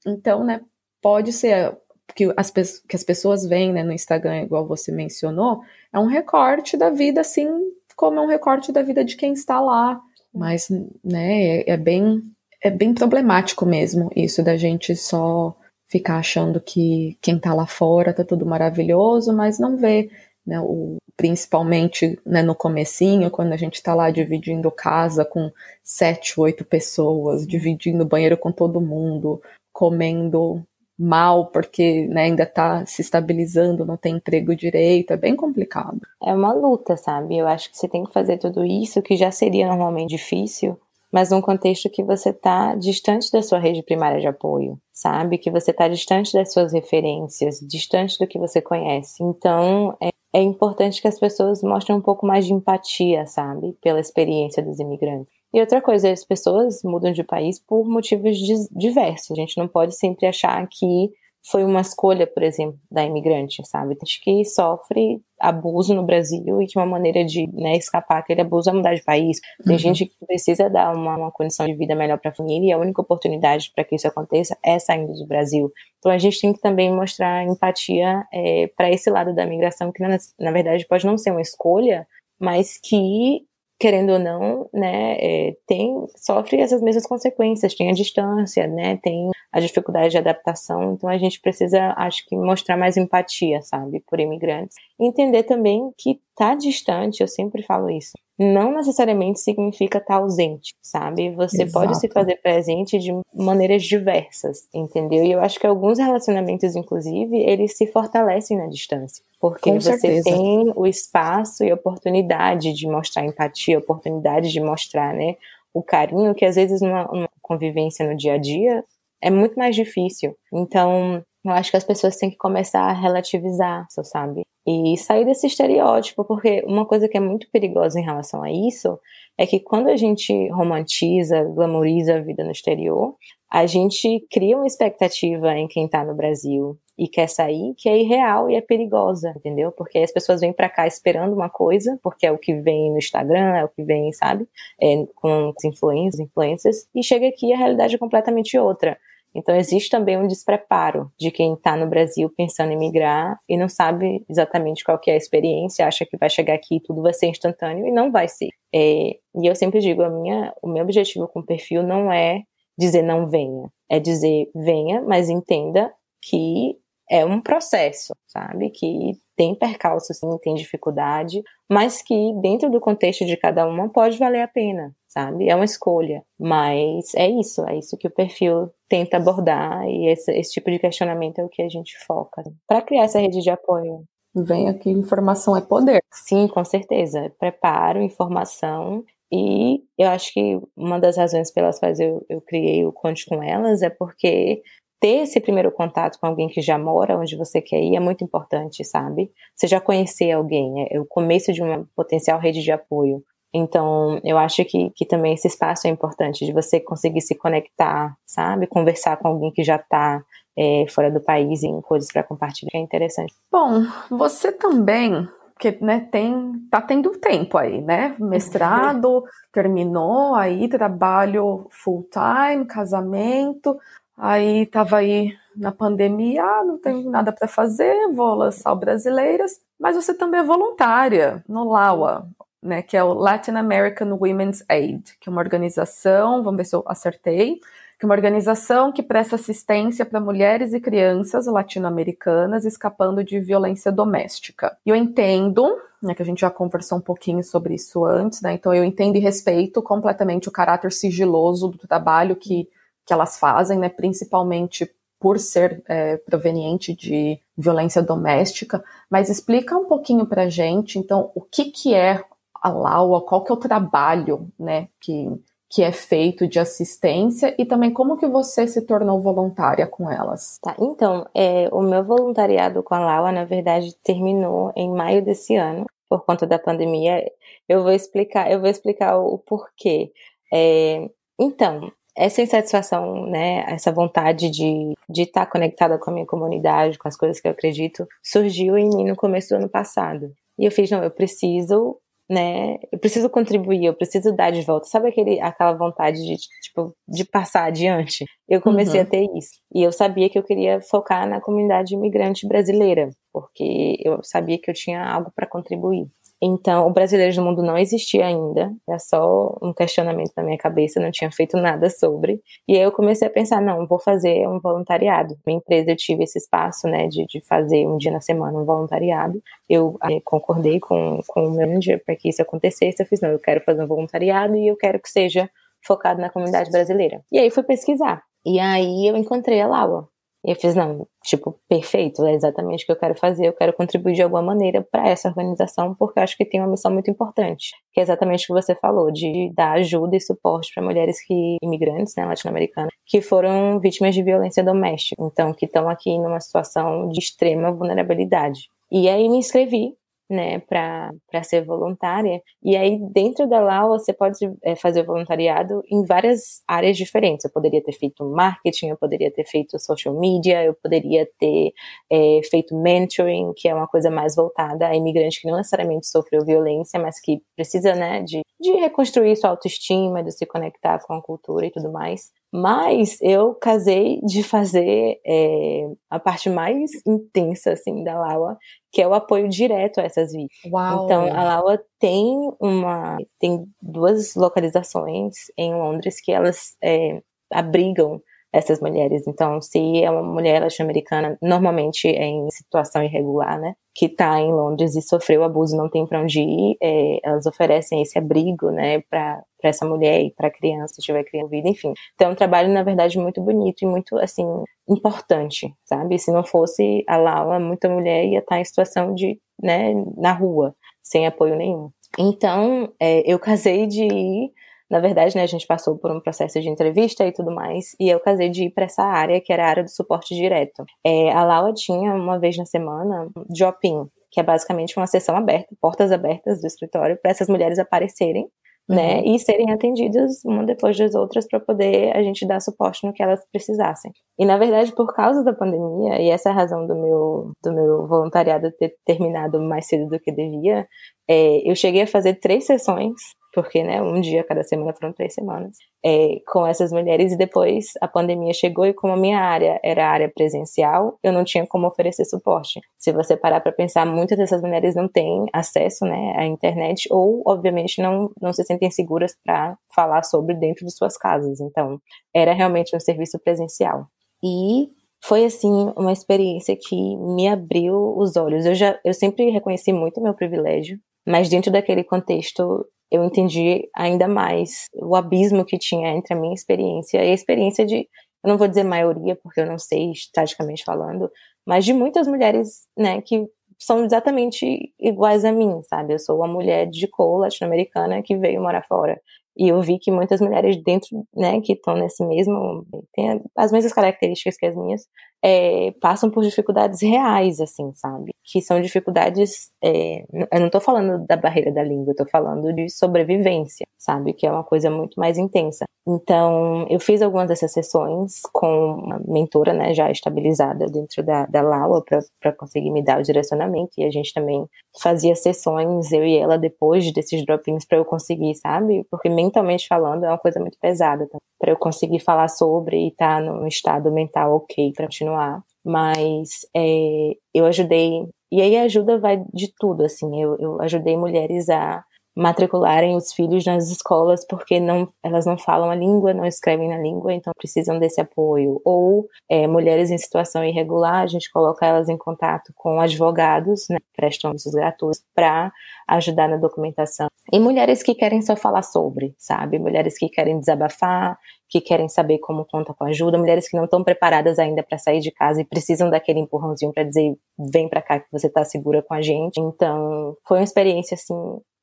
então, né, pode ser que as, que as pessoas veem né, no Instagram, igual você mencionou, é um recorte da vida, assim como é um recorte da vida de quem está lá. Mas, né, é, é bem é bem problemático mesmo isso da gente só ficar achando que quem está lá fora tá tudo maravilhoso, mas não vê, né, o, principalmente né, no comecinho, quando a gente está lá dividindo casa com sete, oito pessoas, dividindo banheiro com todo mundo, comendo mal porque né, ainda está se estabilizando, não tem emprego direito, é bem complicado. É uma luta, sabe? Eu acho que você tem que fazer tudo isso, que já seria normalmente difícil, mas num contexto que você está distante da sua rede primária de apoio, sabe? Que você está distante das suas referências, distante do que você conhece. Então, é, é importante que as pessoas mostrem um pouco mais de empatia, sabe? Pela experiência dos imigrantes. E outra coisa, as pessoas mudam de país por motivos diversos. A gente não pode sempre achar que foi uma escolha, por exemplo, da imigrante, sabe? Que sofre abuso no Brasil e que uma maneira de né, escapar aquele abuso é mudar de país. Tem uhum. gente que precisa dar uma, uma condição de vida melhor para a família e a única oportunidade para que isso aconteça é saindo do Brasil. Então a gente tem que também mostrar empatia é, para esse lado da migração, que na, na verdade pode não ser uma escolha, mas que querendo ou não, né, é, tem, sofre essas mesmas consequências, tem a distância, né, tem a dificuldade de adaptação, então a gente precisa, acho que, mostrar mais empatia, sabe, por imigrantes. Entender também que tá distante, eu sempre falo isso, não necessariamente significa estar ausente, sabe? Você Exato. pode se fazer presente de maneiras diversas, entendeu? E eu acho que alguns relacionamentos, inclusive, eles se fortalecem na distância. Porque Com você certeza. tem o espaço e a oportunidade de mostrar empatia, oportunidade de mostrar, né, o carinho que às vezes numa, convivência no dia a dia é muito mais difícil. Então, eu acho que as pessoas têm que começar a relativizar, sabe? E sair desse estereótipo, porque uma coisa que é muito perigosa em relação a isso é que quando a gente romantiza, glamoriza a vida no exterior, a gente cria uma expectativa em quem está no Brasil e quer sair que é irreal e é perigosa, entendeu? Porque as pessoas vêm para cá esperando uma coisa, porque é o que vem no Instagram, é o que vem, sabe, é, com os influencers, e chega aqui a realidade é completamente outra. Então existe também um despreparo de quem está no Brasil pensando em migrar e não sabe exatamente qual que é a experiência, acha que vai chegar aqui e tudo vai ser instantâneo e não vai ser. É, e eu sempre digo, a minha, o meu objetivo com o perfil não é dizer não venha, é dizer venha, mas entenda que é um processo, sabe? Que tem percalço, sim, tem dificuldade, mas que dentro do contexto de cada uma pode valer a pena, sabe? É uma escolha, mas é isso, é isso que o perfil tenta abordar e esse, esse tipo de questionamento é o que a gente foca para criar essa rede de apoio. Vem aqui, informação é poder. Sim, com certeza. Preparo, informação e eu acho que uma das razões pelas quais eu, eu criei o Conte com Elas é porque ter esse primeiro contato com alguém que já mora onde você quer ir é muito importante, sabe? Você já conhecer alguém, é o começo de uma potencial rede de apoio. Então, eu acho que, que também esse espaço é importante, de você conseguir se conectar, sabe? Conversar com alguém que já está é, fora do país em coisas para compartilhar, é interessante. Bom, você também, que né, tem, tá tendo tempo aí, né? Mestrado, terminou aí, trabalho full time, casamento, Aí tava aí na pandemia, ah, não tenho nada para fazer, vou lançar o Brasileiras, mas você também é voluntária no LAWA, né, que é o Latin American Women's Aid, que é uma organização, vamos ver se eu acertei, que é uma organização que presta assistência para mulheres e crianças latino-americanas escapando de violência doméstica. E eu entendo, né, que a gente já conversou um pouquinho sobre isso antes, né, então eu entendo e respeito completamente o caráter sigiloso do trabalho que que elas fazem, né, principalmente por ser é, proveniente de violência doméstica, mas explica um pouquinho para gente, então, o que, que é a LAUA, qual que é o trabalho, né, que, que é feito de assistência e também como que você se tornou voluntária com elas. Tá, então, é, o meu voluntariado com a LAUA, na verdade, terminou em maio desse ano, por conta da pandemia. Eu vou explicar, eu vou explicar o, o porquê. É, então, essa insatisfação, né, essa vontade de de estar tá conectada com a minha comunidade, com as coisas que eu acredito, surgiu em mim no começo do ano passado. E eu fiz, não, eu preciso, né, eu preciso contribuir, eu preciso dar de volta. Sabe aquele, aquela vontade de, tipo, de passar adiante? Eu comecei uhum. a ter isso. E eu sabia que eu queria focar na comunidade imigrante brasileira, porque eu sabia que eu tinha algo para contribuir. Então, o Brasileiros do Mundo não existia ainda, era só um questionamento na minha cabeça, não tinha feito nada sobre. E aí eu comecei a pensar, não, vou fazer um voluntariado. Minha empresa, eu tive esse espaço, né, de, de fazer um dia na semana um voluntariado. Eu é, concordei com, com o manager para que isso acontecesse. Eu fiz, não, eu quero fazer um voluntariado e eu quero que seja focado na comunidade brasileira. E aí fui pesquisar. E aí eu encontrei a Laura. E eu fiz, não, tipo, perfeito, é exatamente o que eu quero fazer, eu quero contribuir de alguma maneira para essa organização, porque eu acho que tem uma missão muito importante, que é exatamente o que você falou, de dar ajuda e suporte para mulheres que imigrantes, né, latino-americanas, que foram vítimas de violência doméstica, então que estão aqui numa situação de extrema vulnerabilidade. E aí me inscrevi né, para ser voluntária. E aí, dentro da LAU, você pode é, fazer voluntariado em várias áreas diferentes. Eu poderia ter feito marketing, eu poderia ter feito social media, eu poderia ter é, feito mentoring, que é uma coisa mais voltada a imigrante que não necessariamente sofreu violência, mas que precisa, né, de, de reconstruir sua autoestima, de se conectar com a cultura e tudo mais. Mas eu casei de fazer é, a parte mais intensa, assim, da Laua, que é o apoio direto a essas vítimas. Uau. Então, a Laua tem uma, tem duas localizações em Londres que elas é, abrigam essas mulheres. Então, se é uma mulher latino-americana, normalmente é em situação irregular, né, que está em Londres e sofreu abuso, não tem para onde ir, é, elas oferecem esse abrigo, né, para essa mulher e para a criança, se tiver criança vida, enfim. Então, é um trabalho, na verdade, muito bonito e muito, assim, importante, sabe? Se não fosse a Laura, muita mulher ia estar em situação de, né, na rua, sem apoio nenhum. Então, é, eu casei de ir na verdade, né, a gente passou por um processo de entrevista e tudo mais, e eu casei de ir para essa área, que era a área do suporte direto. É, a Laura tinha, uma vez na semana, drop-in, que é basicamente uma sessão aberta, portas abertas do escritório, para essas mulheres aparecerem né, uhum. e serem atendidas uma depois das outras para poder a gente dar suporte no que elas precisassem. E na verdade, por causa da pandemia, e essa é a razão do meu, do meu voluntariado ter terminado mais cedo do que devia, é, eu cheguei a fazer três sessões porque, né, um dia cada semana foram três semanas, é, com essas mulheres, e depois a pandemia chegou e como a minha área era a área presencial, eu não tinha como oferecer suporte. Se você parar para pensar, muitas dessas mulheres não têm acesso, né, à internet, ou, obviamente, não, não se sentem seguras para falar sobre dentro de suas casas. Então, era realmente um serviço presencial. E foi assim uma experiência que me abriu os olhos. Eu já eu sempre reconheci muito meu privilégio, mas dentro daquele contexto eu entendi ainda mais o abismo que tinha entre a minha experiência e a experiência de, eu não vou dizer maioria, porque eu não sei estatisticamente falando, mas de muitas mulheres, né, que são exatamente iguais a mim, sabe? Eu sou uma mulher de cor latino-americana que veio morar fora. E eu vi que muitas mulheres dentro, né, que estão nesse mesmo, têm as mesmas características que as minhas, é, passam por dificuldades reais, assim, sabe? Que são dificuldades, é, eu não estou falando da barreira da língua, eu tô falando de sobrevivência, sabe? Que é uma coisa muito mais intensa. Então, eu fiz algumas dessas sessões com uma mentora, né, já estabilizada dentro da, da Laua para conseguir me dar o direcionamento, e a gente também fazia sessões, eu e ela, depois desses drop-ins para eu conseguir, sabe? Porque mentalmente falando é uma coisa muito pesada, tá? Para eu conseguir falar sobre e estar tá num estado mental ok para continuar. Mas é, eu ajudei, e aí a ajuda vai de tudo, assim, eu, eu ajudei mulheres a matricularem os filhos nas escolas porque não, elas não falam a língua, não escrevem na língua, então precisam desse apoio. Ou é, mulheres em situação irregular, a gente coloca elas em contato com advogados, né, prestam serviços gratuitos para ajudar na documentação. E mulheres que querem só falar sobre, sabe? Mulheres que querem desabafar, que querem saber como conta com ajuda, mulheres que não estão preparadas ainda para sair de casa e precisam daquele empurrãozinho para dizer vem para cá que você está segura com a gente. Então, foi uma experiência assim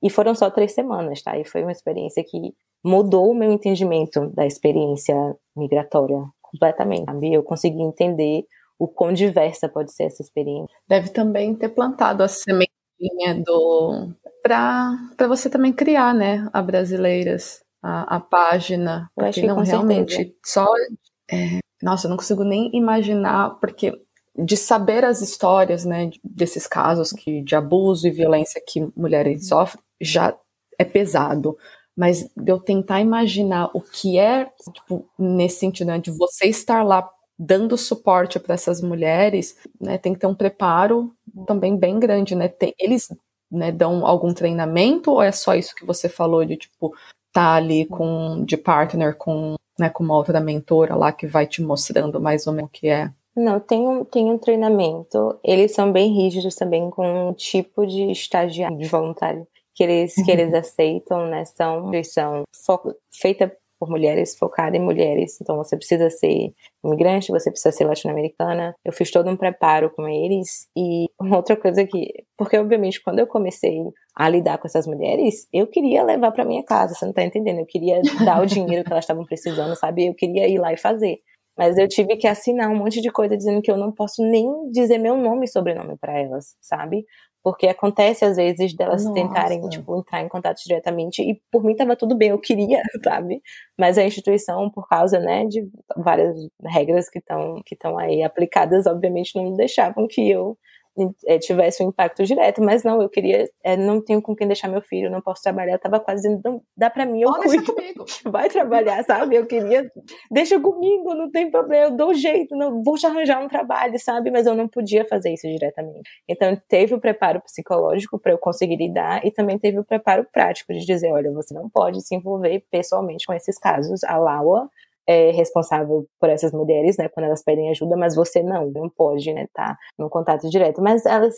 e foram só três semanas, tá? E foi uma experiência que mudou o meu entendimento da experiência migratória completamente, sabe? Eu consegui entender o quão diversa pode ser essa experiência. Deve também ter plantado a sementinha do para você também criar, né, a brasileiras, a, a página, eu porque não realmente certeza. só é, nossa, eu não consigo nem imaginar porque de saber as histórias, né, desses casos que de abuso e violência que mulheres sofrem, já é pesado. Mas de eu tentar imaginar o que é, tipo, nesse sentido, né, de você estar lá dando suporte para essas mulheres, né, tem que ter um preparo também bem grande, né? Tem, eles né, dão algum treinamento ou é só isso que você falou de tipo tá ali com de partner com né, com uma outra mentora lá que vai te mostrando mais ou menos o que é? Não, tem um, tem um treinamento. Eles são bem rígidos também com um tipo de estagiário, de voluntário que eles, que eles uhum. aceitam, né? São, são feita por mulheres, focada em mulheres. Então você precisa ser imigrante, você precisa ser latino-americana. Eu fiz todo um preparo com eles. E uma outra coisa que. Porque, obviamente, quando eu comecei a lidar com essas mulheres, eu queria levar para minha casa, você não tá entendendo? Eu queria dar o dinheiro que elas estavam precisando, sabe? Eu queria ir lá e fazer. Mas eu tive que assinar um monte de coisa dizendo que eu não posso nem dizer meu nome e sobrenome para elas, sabe? Porque acontece às vezes delas Nossa. tentarem, tipo, entrar em contato diretamente e por mim tava tudo bem, eu queria, sabe? Mas a instituição, por causa, né, de várias regras que estão que estão aí aplicadas, obviamente não deixavam que eu é, tivesse um impacto direto, mas não, eu queria, é, não tenho com quem deixar meu filho, não posso trabalhar, eu tava quase dizendo, dá pra mim, eu Olha cuido, vai trabalhar, sabe, eu queria, deixa comigo, não tem problema, eu dou jeito, não, vou te arranjar um trabalho, sabe, mas eu não podia fazer isso diretamente. Então, teve o preparo psicológico para eu conseguir lidar e também teve o preparo prático de dizer, olha, você não pode se envolver pessoalmente com esses casos, a Laua é responsável por essas mulheres, né, quando elas pedem ajuda, mas você não, não pode, né, tá no contato direto. Mas elas,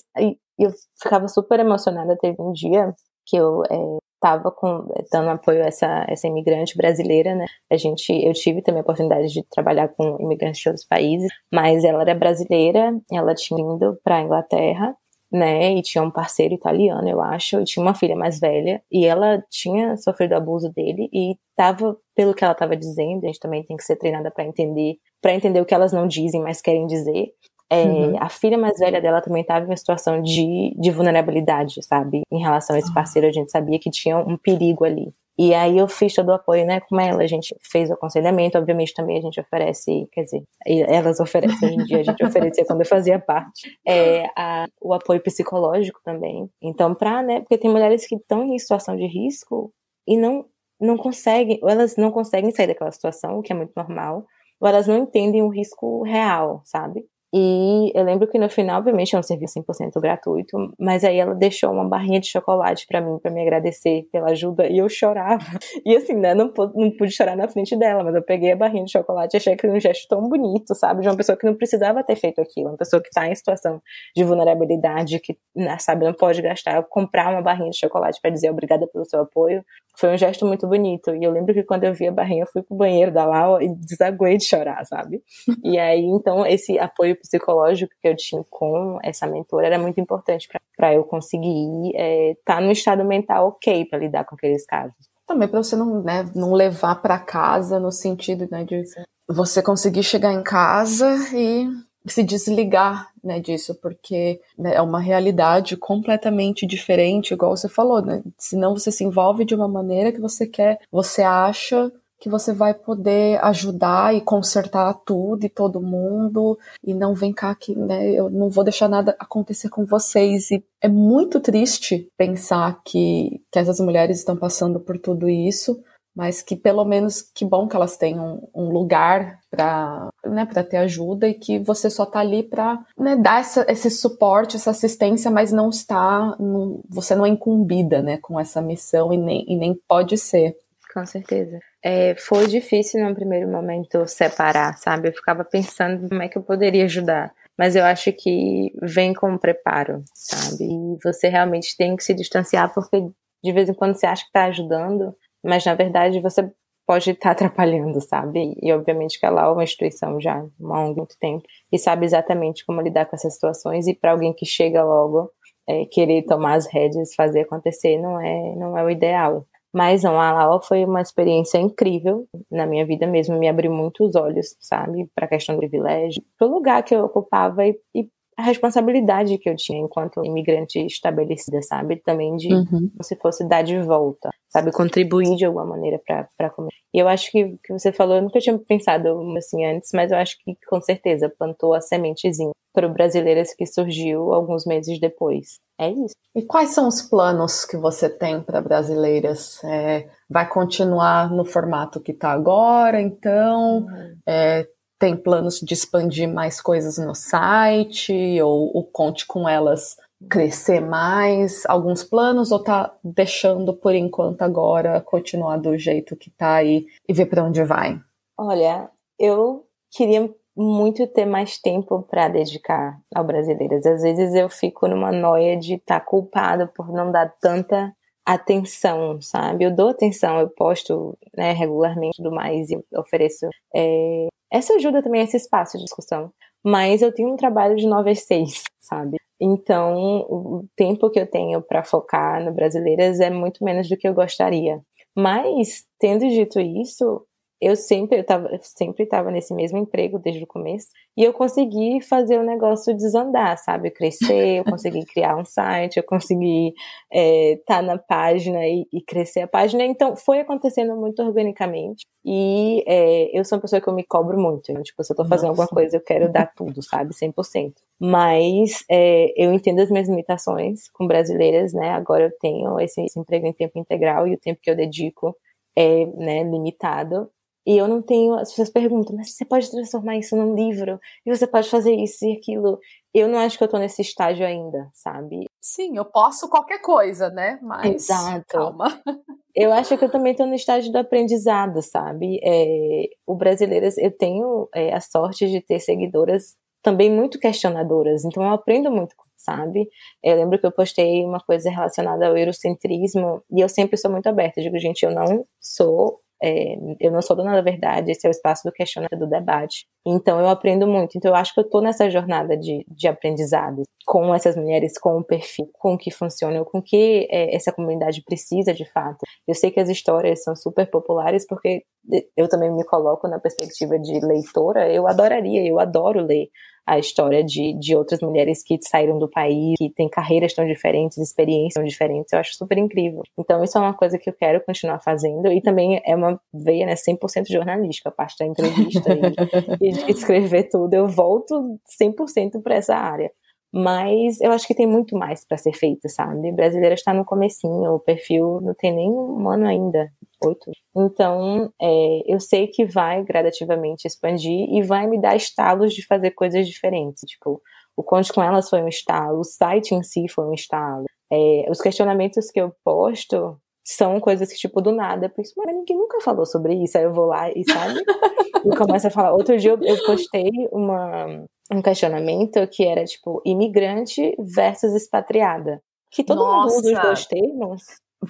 eu ficava super emocionada, teve um dia que eu é, tava com, dando apoio a essa, essa imigrante brasileira, né, a gente, eu tive também a oportunidade de trabalhar com imigrantes de outros países, mas ela era brasileira, ela tinha ido para a Inglaterra, né, e tinha um parceiro italiano, eu acho, e tinha uma filha mais velha, e ela tinha sofrido abuso dele e tava, pelo que ela estava dizendo, a gente também tem que ser treinada para entender, para entender o que elas não dizem, mas querem dizer. É, uhum. A filha mais velha dela também estava em uma situação de, de vulnerabilidade, sabe? Em relação a esse ah. parceiro, a gente sabia que tinha um perigo ali. E aí eu fiz todo o apoio, né, com ela, a gente fez o aconselhamento, obviamente também a gente oferece, quer dizer, elas oferecem hoje em dia, a gente oferecia quando eu fazia parte, é, a, o apoio psicológico também. Então, pra, né, porque tem mulheres que estão em situação de risco e não, não conseguem, ou elas não conseguem sair daquela situação, o que é muito normal, ou elas não entendem o risco real, sabe? E eu lembro que no final, obviamente, é um serviço 100% gratuito, mas aí ela deixou uma barrinha de chocolate para mim, para me agradecer pela ajuda, e eu chorava. E assim, né, não, não pude chorar na frente dela, mas eu peguei a barrinha de chocolate e achei aquele um gesto tão bonito, sabe? De uma pessoa que não precisava ter feito aquilo, uma pessoa que tá em situação de vulnerabilidade, que, né, sabe, não pode gastar, comprar uma barrinha de chocolate para dizer obrigada pelo seu apoio, foi um gesto muito bonito. E eu lembro que quando eu vi a barrinha, eu fui pro banheiro da Lau e desaguei de chorar, sabe? E aí, então, esse apoio psicológico que eu tinha com essa mentora era muito importante para eu conseguir estar é, tá no estado mental ok para lidar com aqueles casos. Também para você não, né, não levar para casa no sentido né, de você conseguir chegar em casa e se desligar né, disso, porque né, é uma realidade completamente diferente, igual você falou, né? Senão você se envolve de uma maneira que você quer, você acha que você vai poder ajudar e consertar tudo e todo mundo e não vem cá que né, eu não vou deixar nada acontecer com vocês e é muito triste pensar que, que essas mulheres estão passando por tudo isso mas que pelo menos que bom que elas tenham um, lugar para né, para ter ajuda e que você só tá ali para né, dar essa, esse suporte, essa assistência, mas não está, você não é incumbida né, com essa missão e nem, e nem pode ser. Com certeza. É, foi difícil no primeiro momento separar, sabe? Eu ficava pensando como é que eu poderia ajudar. Mas eu acho que vem com preparo, sabe? E você realmente tem que se distanciar porque de vez em quando você acha que está ajudando, mas na verdade você pode estar atrapalhando, sabe? E obviamente que ela é uma instituição já há muito tempo e sabe exatamente como lidar com essas situações e para alguém que chega logo é, querer tomar as rédeas, fazer acontecer, não é, não é o ideal. Mas não, a Laura foi uma experiência incrível na minha vida mesmo, me abriu muito os olhos, sabe, para a questão do privilégio, para o lugar que eu ocupava e, e a responsabilidade que eu tinha enquanto imigrante estabelecida, sabe? Também de uhum. como se fosse dar de volta, sabe? Contribuir de alguma maneira para comer. E eu acho que que você falou, eu nunca tinha pensado assim antes, mas eu acho que com certeza plantou a sementezinha para o Brasileiras que surgiu alguns meses depois. É isso. E quais são os planos que você tem para Brasileiras? É, vai continuar no formato que está agora, então? Uhum. É, tem planos de expandir mais coisas no site ou, ou conte com elas crescer mais? Alguns planos ou tá deixando por enquanto agora continuar do jeito que tá aí e ver para onde vai? Olha, eu queria muito ter mais tempo para dedicar ao Brasileiras. Às vezes eu fico numa noia de estar tá culpada por não dar tanta atenção, sabe? Eu dou atenção, eu posto né, regularmente tudo mais e ofereço é, essa ajuda também, esse espaço de discussão. Mas eu tenho um trabalho de 9 às 6, sabe? Então, o tempo que eu tenho para focar no Brasileiras é muito menos do que eu gostaria. Mas, tendo dito isso, eu sempre eu tava, sempre estava nesse mesmo emprego desde o começo e eu consegui fazer o negócio desandar, sabe? Crescer, eu consegui criar um site, eu consegui estar é, tá na página e, e, crescer a página. Então foi acontecendo muito organicamente e é, eu sou uma pessoa que eu me cobro muito. Né? Tipo, se eu tô fazendo Nossa. alguma coisa, eu quero dar tudo, sabe? 100%. Mas é, eu entendo as minhas limitações com brasileiras, né? Agora eu tenho esse, esse emprego em tempo integral e o tempo que eu dedico é né, limitado. E eu não tenho. As pessoas perguntam, mas você pode transformar isso num livro? E você pode fazer isso e aquilo. Eu não acho que eu tô nesse estágio ainda, sabe? Sim, eu posso qualquer coisa, né? Mas. Exato. Calma. Eu acho que eu também tô no estágio do aprendizado, sabe? É, o Brasileiras, eu tenho é, a sorte de ter seguidoras também muito questionadoras, então eu aprendo muito sabe? Eu lembro que eu postei uma coisa relacionada ao eurocentrismo e eu sempre sou muito aberta. Eu digo, gente, eu não sou é, eu não sou dona da verdade, esse é o espaço do questionamento, do debate. Então eu aprendo muito. Então eu acho que eu estou nessa jornada de, de aprendizado com essas mulheres, com o perfil, com o que funciona, com o que é, essa comunidade precisa de fato. Eu sei que as histórias são super populares porque eu também me coloco na perspectiva de leitora. Eu adoraria, eu adoro ler a história de, de outras mulheres que saíram do país, que têm carreiras tão diferentes, experiências tão diferentes, eu acho super incrível. Então, isso é uma coisa que eu quero continuar fazendo, e também é uma veia né, 100% jornalística, a parte da entrevista e, e de escrever tudo, eu volto 100% para essa área. Mas eu acho que tem muito mais para ser feito, sabe? Brasileira está no comecinho, o perfil não tem nem um ano ainda, oito. Então, é, eu sei que vai gradativamente expandir e vai me dar estalos de fazer coisas diferentes. Tipo, o Conte com Elas foi um estalo, o site em si foi um estalo. É, os questionamentos que eu posto são coisas que, tipo, do nada, eu mas ninguém nunca falou sobre isso. Aí eu vou lá e, sabe? e começo a falar. Outro dia eu, eu postei uma, um questionamento que era, tipo, imigrante versus expatriada. Que todo Nossa. mundo usa os dois termos.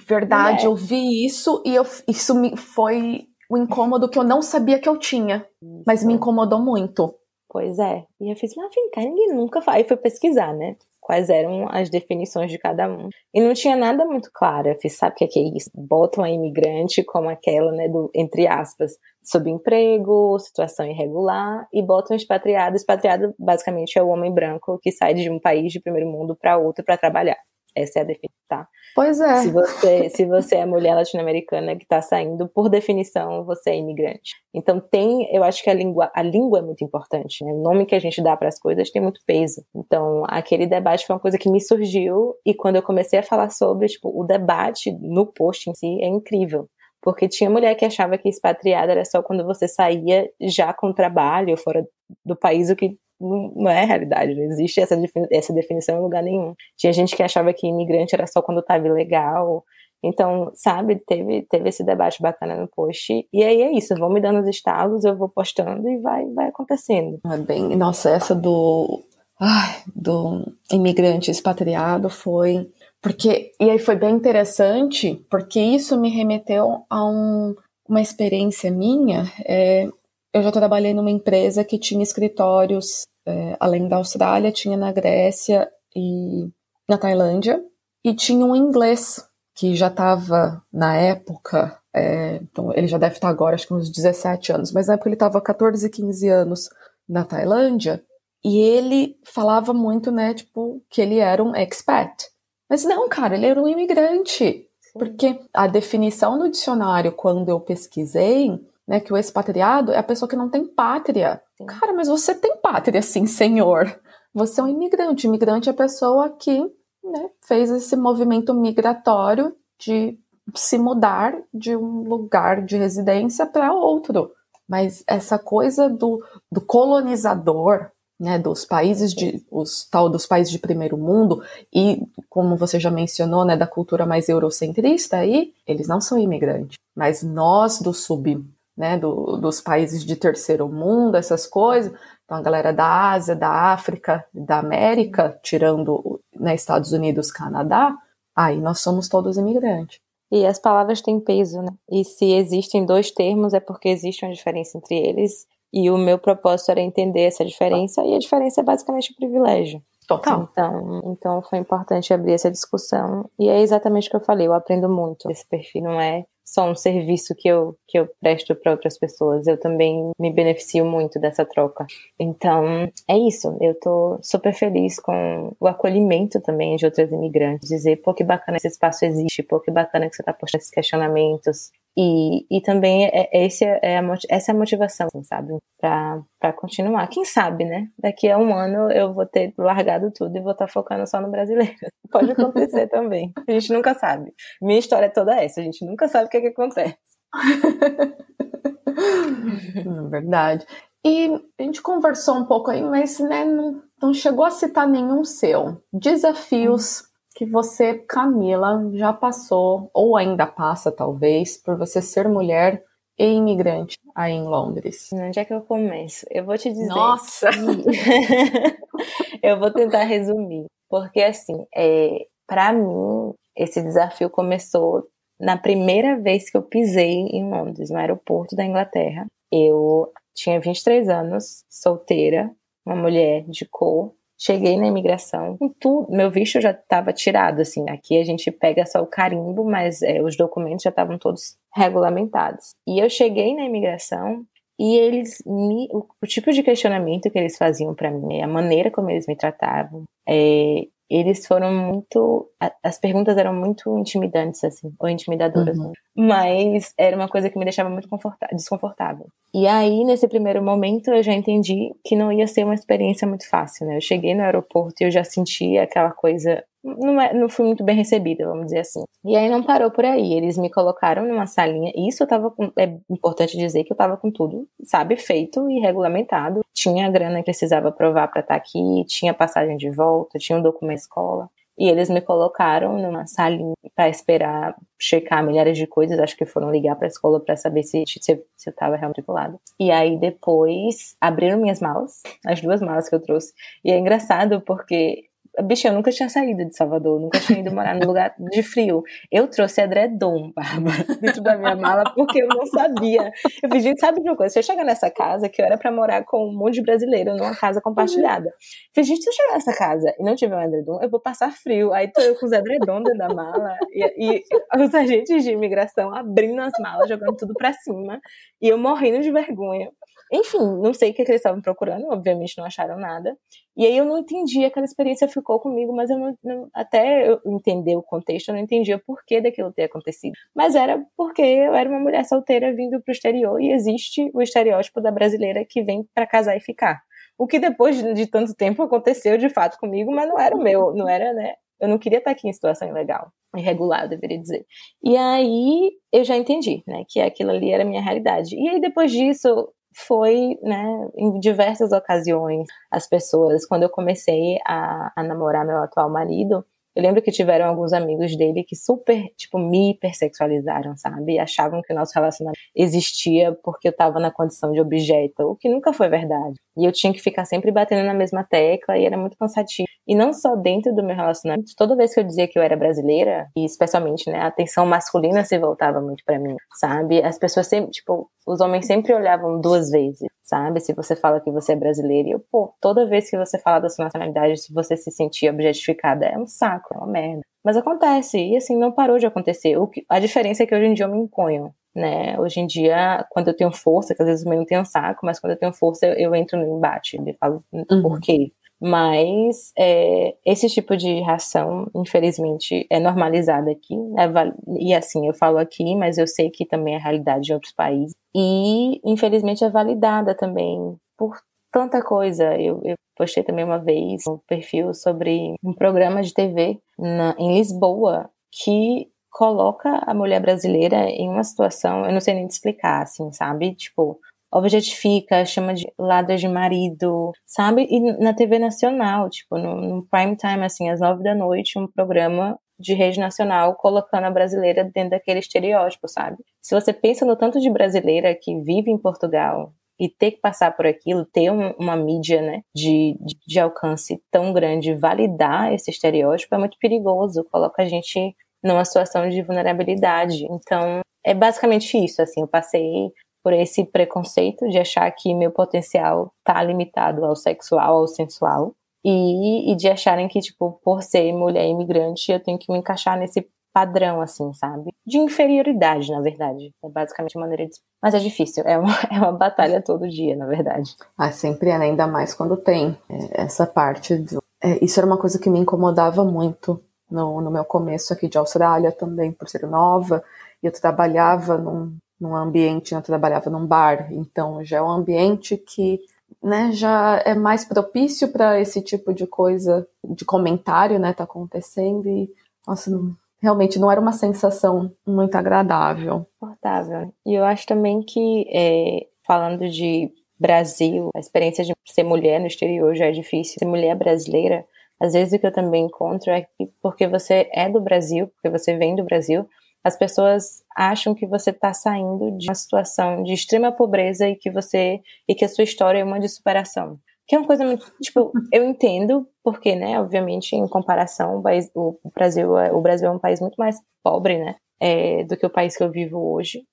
Verdade, é. eu vi isso e eu, isso me foi o incômodo que eu não sabia que eu tinha, mas me incomodou muito. Pois é. E eu fiz, mas vem cá, ninguém nunca faz. Aí fui pesquisar, né? Quais eram as definições de cada um. E não tinha nada muito claro. Eu fiz, sabe o que é, que é isso? Botam a imigrante como aquela, né, do, entre aspas, subemprego, situação irregular, e botam expatriado. Expatriado, basicamente, é o homem branco que sai de um país de primeiro mundo para outro para trabalhar. Essa é a definição, tá? Pois é. Se você, se você é mulher latino-americana que está saindo, por definição, você é imigrante. Então tem, eu acho que a língua, a língua é muito importante, né? O nome que a gente dá para as coisas tem muito peso. Então, aquele debate foi uma coisa que me surgiu e quando eu comecei a falar sobre, tipo, o debate no post em si é incrível. Porque tinha mulher que achava que expatriada era só quando você saía já com trabalho fora do país, o que não é realidade, não existe essa, essa definição em lugar nenhum. Tinha gente que achava que imigrante era só quando estava ilegal. Então, sabe, teve, teve esse debate bacana no post. E aí é isso, vão me dando os estalos, eu vou postando e vai, vai acontecendo. É bem, nossa, essa do, ai, do imigrante expatriado foi. Porque, e aí foi bem interessante, porque isso me remeteu a um, uma experiência minha. É, eu já trabalhei numa empresa que tinha escritórios é, além da Austrália, tinha na Grécia e na Tailândia, e tinha um inglês que já estava na época, é, então ele já deve estar agora, acho que uns 17 anos, mas na época ele estava 14, 15 anos na Tailândia, e ele falava muito, né, tipo, que ele era um expat. Mas não, cara, ele era um imigrante. Porque a definição no dicionário, quando eu pesquisei, né, que o expatriado é a pessoa que não tem pátria. Sim. Cara, mas você tem pátria, sim, senhor. Você é um imigrante. Imigrante é a pessoa que né, fez esse movimento migratório de se mudar de um lugar de residência para outro. Mas essa coisa do, do colonizador, né, dos países de os tal dos países de primeiro mundo e como você já mencionou, né, da cultura mais eurocentrista aí, eles não são imigrantes, mas nós do sub né, do, dos países de terceiro mundo, essas coisas. Então, a galera da Ásia, da África, da América, tirando né, Estados Unidos, Canadá, aí nós somos todos imigrantes. E as palavras têm peso, né? E se existem dois termos, é porque existe uma diferença entre eles. E o meu propósito era entender essa diferença, e a diferença é basicamente o privilégio. Total. Então, então foi importante abrir essa discussão. E é exatamente o que eu falei, eu aprendo muito. Esse perfil não é só um serviço que eu, que eu presto para outras pessoas. Eu também me beneficio muito dessa troca. Então, é isso. Eu tô super feliz com o acolhimento também de outras imigrantes. Dizer, pô, que bacana esse espaço existe, pô, que bacana que você tá postando esses questionamentos. E, e também é, é, esse é a, essa é a motivação, assim, sabe? Para continuar. Quem sabe, né? Daqui a um ano eu vou ter largado tudo e vou estar tá focando só no brasileiro. Pode acontecer também. A gente nunca sabe. Minha história é toda essa. A gente nunca sabe o que, é que acontece. Verdade. E a gente conversou um pouco aí, mas né, não, não chegou a citar nenhum seu. Desafios que você, Camila, já passou, ou ainda passa, talvez, por você ser mulher e imigrante aí em Londres? Onde é que eu começo? Eu vou te dizer. Nossa! eu vou tentar resumir. Porque, assim, é, para mim, esse desafio começou na primeira vez que eu pisei em Londres, no aeroporto da Inglaterra. Eu tinha 23 anos, solteira, uma mulher de cor, Cheguei na imigração, tudo, meu visto já estava tirado, assim. Aqui a gente pega só o carimbo, mas é, os documentos já estavam todos regulamentados. E eu cheguei na imigração e eles me, o, o tipo de questionamento que eles faziam para mim, a maneira como eles me tratavam, é, eles foram muito. As perguntas eram muito intimidantes, assim, ou intimidadoras. Uhum. Mas era uma coisa que me deixava muito desconfortável. E aí, nesse primeiro momento, eu já entendi que não ia ser uma experiência muito fácil, né? Eu cheguei no aeroporto e eu já sentia aquela coisa não, é, não fui muito bem recebida, vamos dizer assim. E aí não parou por aí. Eles me colocaram numa salinha. Isso eu tava com. É importante dizer que eu tava com tudo, sabe, feito e regulamentado. Tinha a grana que precisava provar para estar tá aqui, tinha passagem de volta, tinha um documento escola. E eles me colocaram numa salinha para esperar checar milhares de coisas. Acho que foram ligar para a escola para saber se, se, se eu estava realmente matriculada. E aí depois abriram minhas malas, as duas malas que eu trouxe. E é engraçado porque Bicho, eu nunca tinha saído de Salvador, nunca tinha ido morar num lugar de frio. Eu trouxe edredom, Bárbara, dentro da minha mala, porque eu não sabia. Eu fiz, gente, sabe de uma coisa? Se eu chegar nessa casa, que eu era pra morar com um monte de brasileiro numa casa compartilhada. Eu fiz, gente, se eu chegar nessa casa e não tiver um edredom, eu vou passar frio. Aí tô eu com os edredom dentro da mala e, e os agentes de imigração abrindo as malas, jogando tudo pra cima. E eu morrendo de vergonha. Enfim, não sei o que, que eles estavam procurando, obviamente não acharam nada. E aí eu não entendi, aquela experiência ficou comigo, mas eu não, não, até eu entender o contexto, eu não entendia por que daquilo ter acontecido. Mas era porque eu era uma mulher solteira vindo pro exterior e existe o estereótipo da brasileira que vem para casar e ficar. O que depois de tanto tempo aconteceu de fato comigo, mas não era o meu, não era, né? Eu não queria estar aqui em situação ilegal, irregular, eu deveria dizer. E aí eu já entendi, né, que aquilo ali era a minha realidade. E aí depois disso, foi, né, em diversas ocasiões, as pessoas, quando eu comecei a, a namorar meu atual marido, eu lembro que tiveram alguns amigos dele que super, tipo, me hipersexualizaram, sabe? Achavam que o nosso relacionamento existia porque eu tava na condição de objeto, o que nunca foi verdade. E eu tinha que ficar sempre batendo na mesma tecla e era muito cansativo. E não só dentro do meu relacionamento, toda vez que eu dizia que eu era brasileira, e especialmente, né, a atenção masculina se voltava muito para mim, sabe? As pessoas sempre, tipo, os homens sempre olhavam duas vezes, sabe? Se você fala que você é brasileira, e eu, pô, toda vez que você fala da sua nacionalidade, se você se sentir objetificada, é um saco, é uma merda. Mas acontece, e assim, não parou de acontecer. O que, a diferença é que hoje em dia eu me imponho, né? Hoje em dia, quando eu tenho força, que às vezes eu não tenho saco, mas quando eu tenho força, eu, eu entro no embate, eu falo uhum. por quê? Mas é, esse tipo de ração, infelizmente, é normalizado aqui. Né? E assim, eu falo aqui, mas eu sei que também é realidade em outros países. E, infelizmente, é validada também por tanta coisa. Eu, eu postei também uma vez um perfil sobre um programa de TV na, em Lisboa que coloca a mulher brasileira em uma situação, eu não sei nem te explicar, assim, sabe? Tipo, objetifica, chama de ladra de marido, sabe? E na TV nacional, tipo, no, no prime time, assim, às nove da noite, um programa de rede nacional colocando a brasileira dentro daquele estereótipo, sabe? Se você pensa no tanto de brasileira que vive em Portugal e ter que passar por aquilo, ter um, uma mídia, né, de, de alcance tão grande, validar esse estereótipo é muito perigoso, coloca a gente numa situação de vulnerabilidade. Então, é basicamente isso, assim, eu passei por esse preconceito de achar que meu potencial tá limitado ao sexual, ao sensual, e, e de acharem que, tipo, por ser mulher imigrante, eu tenho que me encaixar nesse padrão, assim, sabe? De inferioridade, na verdade. É basicamente a maneira de. Mas é difícil, é uma, é uma batalha todo dia, na verdade. Ah, sempre é, né? ainda mais quando tem é, essa parte do. É, isso era uma coisa que me incomodava muito no, no meu começo aqui de Austrália também, por ser nova. E eu trabalhava num, num ambiente, eu trabalhava num bar, então já é um ambiente que né, já é mais propício para esse tipo de coisa, de comentário, né, tá acontecendo e, nossa, não, realmente não era uma sensação muito agradável. Confortável. E eu acho também que, é, falando de Brasil, a experiência de ser mulher no exterior já é difícil. Ser mulher brasileira, às vezes o que eu também encontro é que porque você é do Brasil, porque você vem do Brasil, as pessoas acham que você está saindo de uma situação de extrema pobreza e que você e que a sua história é uma de superação. Que é uma coisa muito, tipo, eu entendo porque, né, obviamente, em comparação, o, país, o Brasil, é, o Brasil é um país muito mais pobre, né, é, do que o país que eu vivo hoje,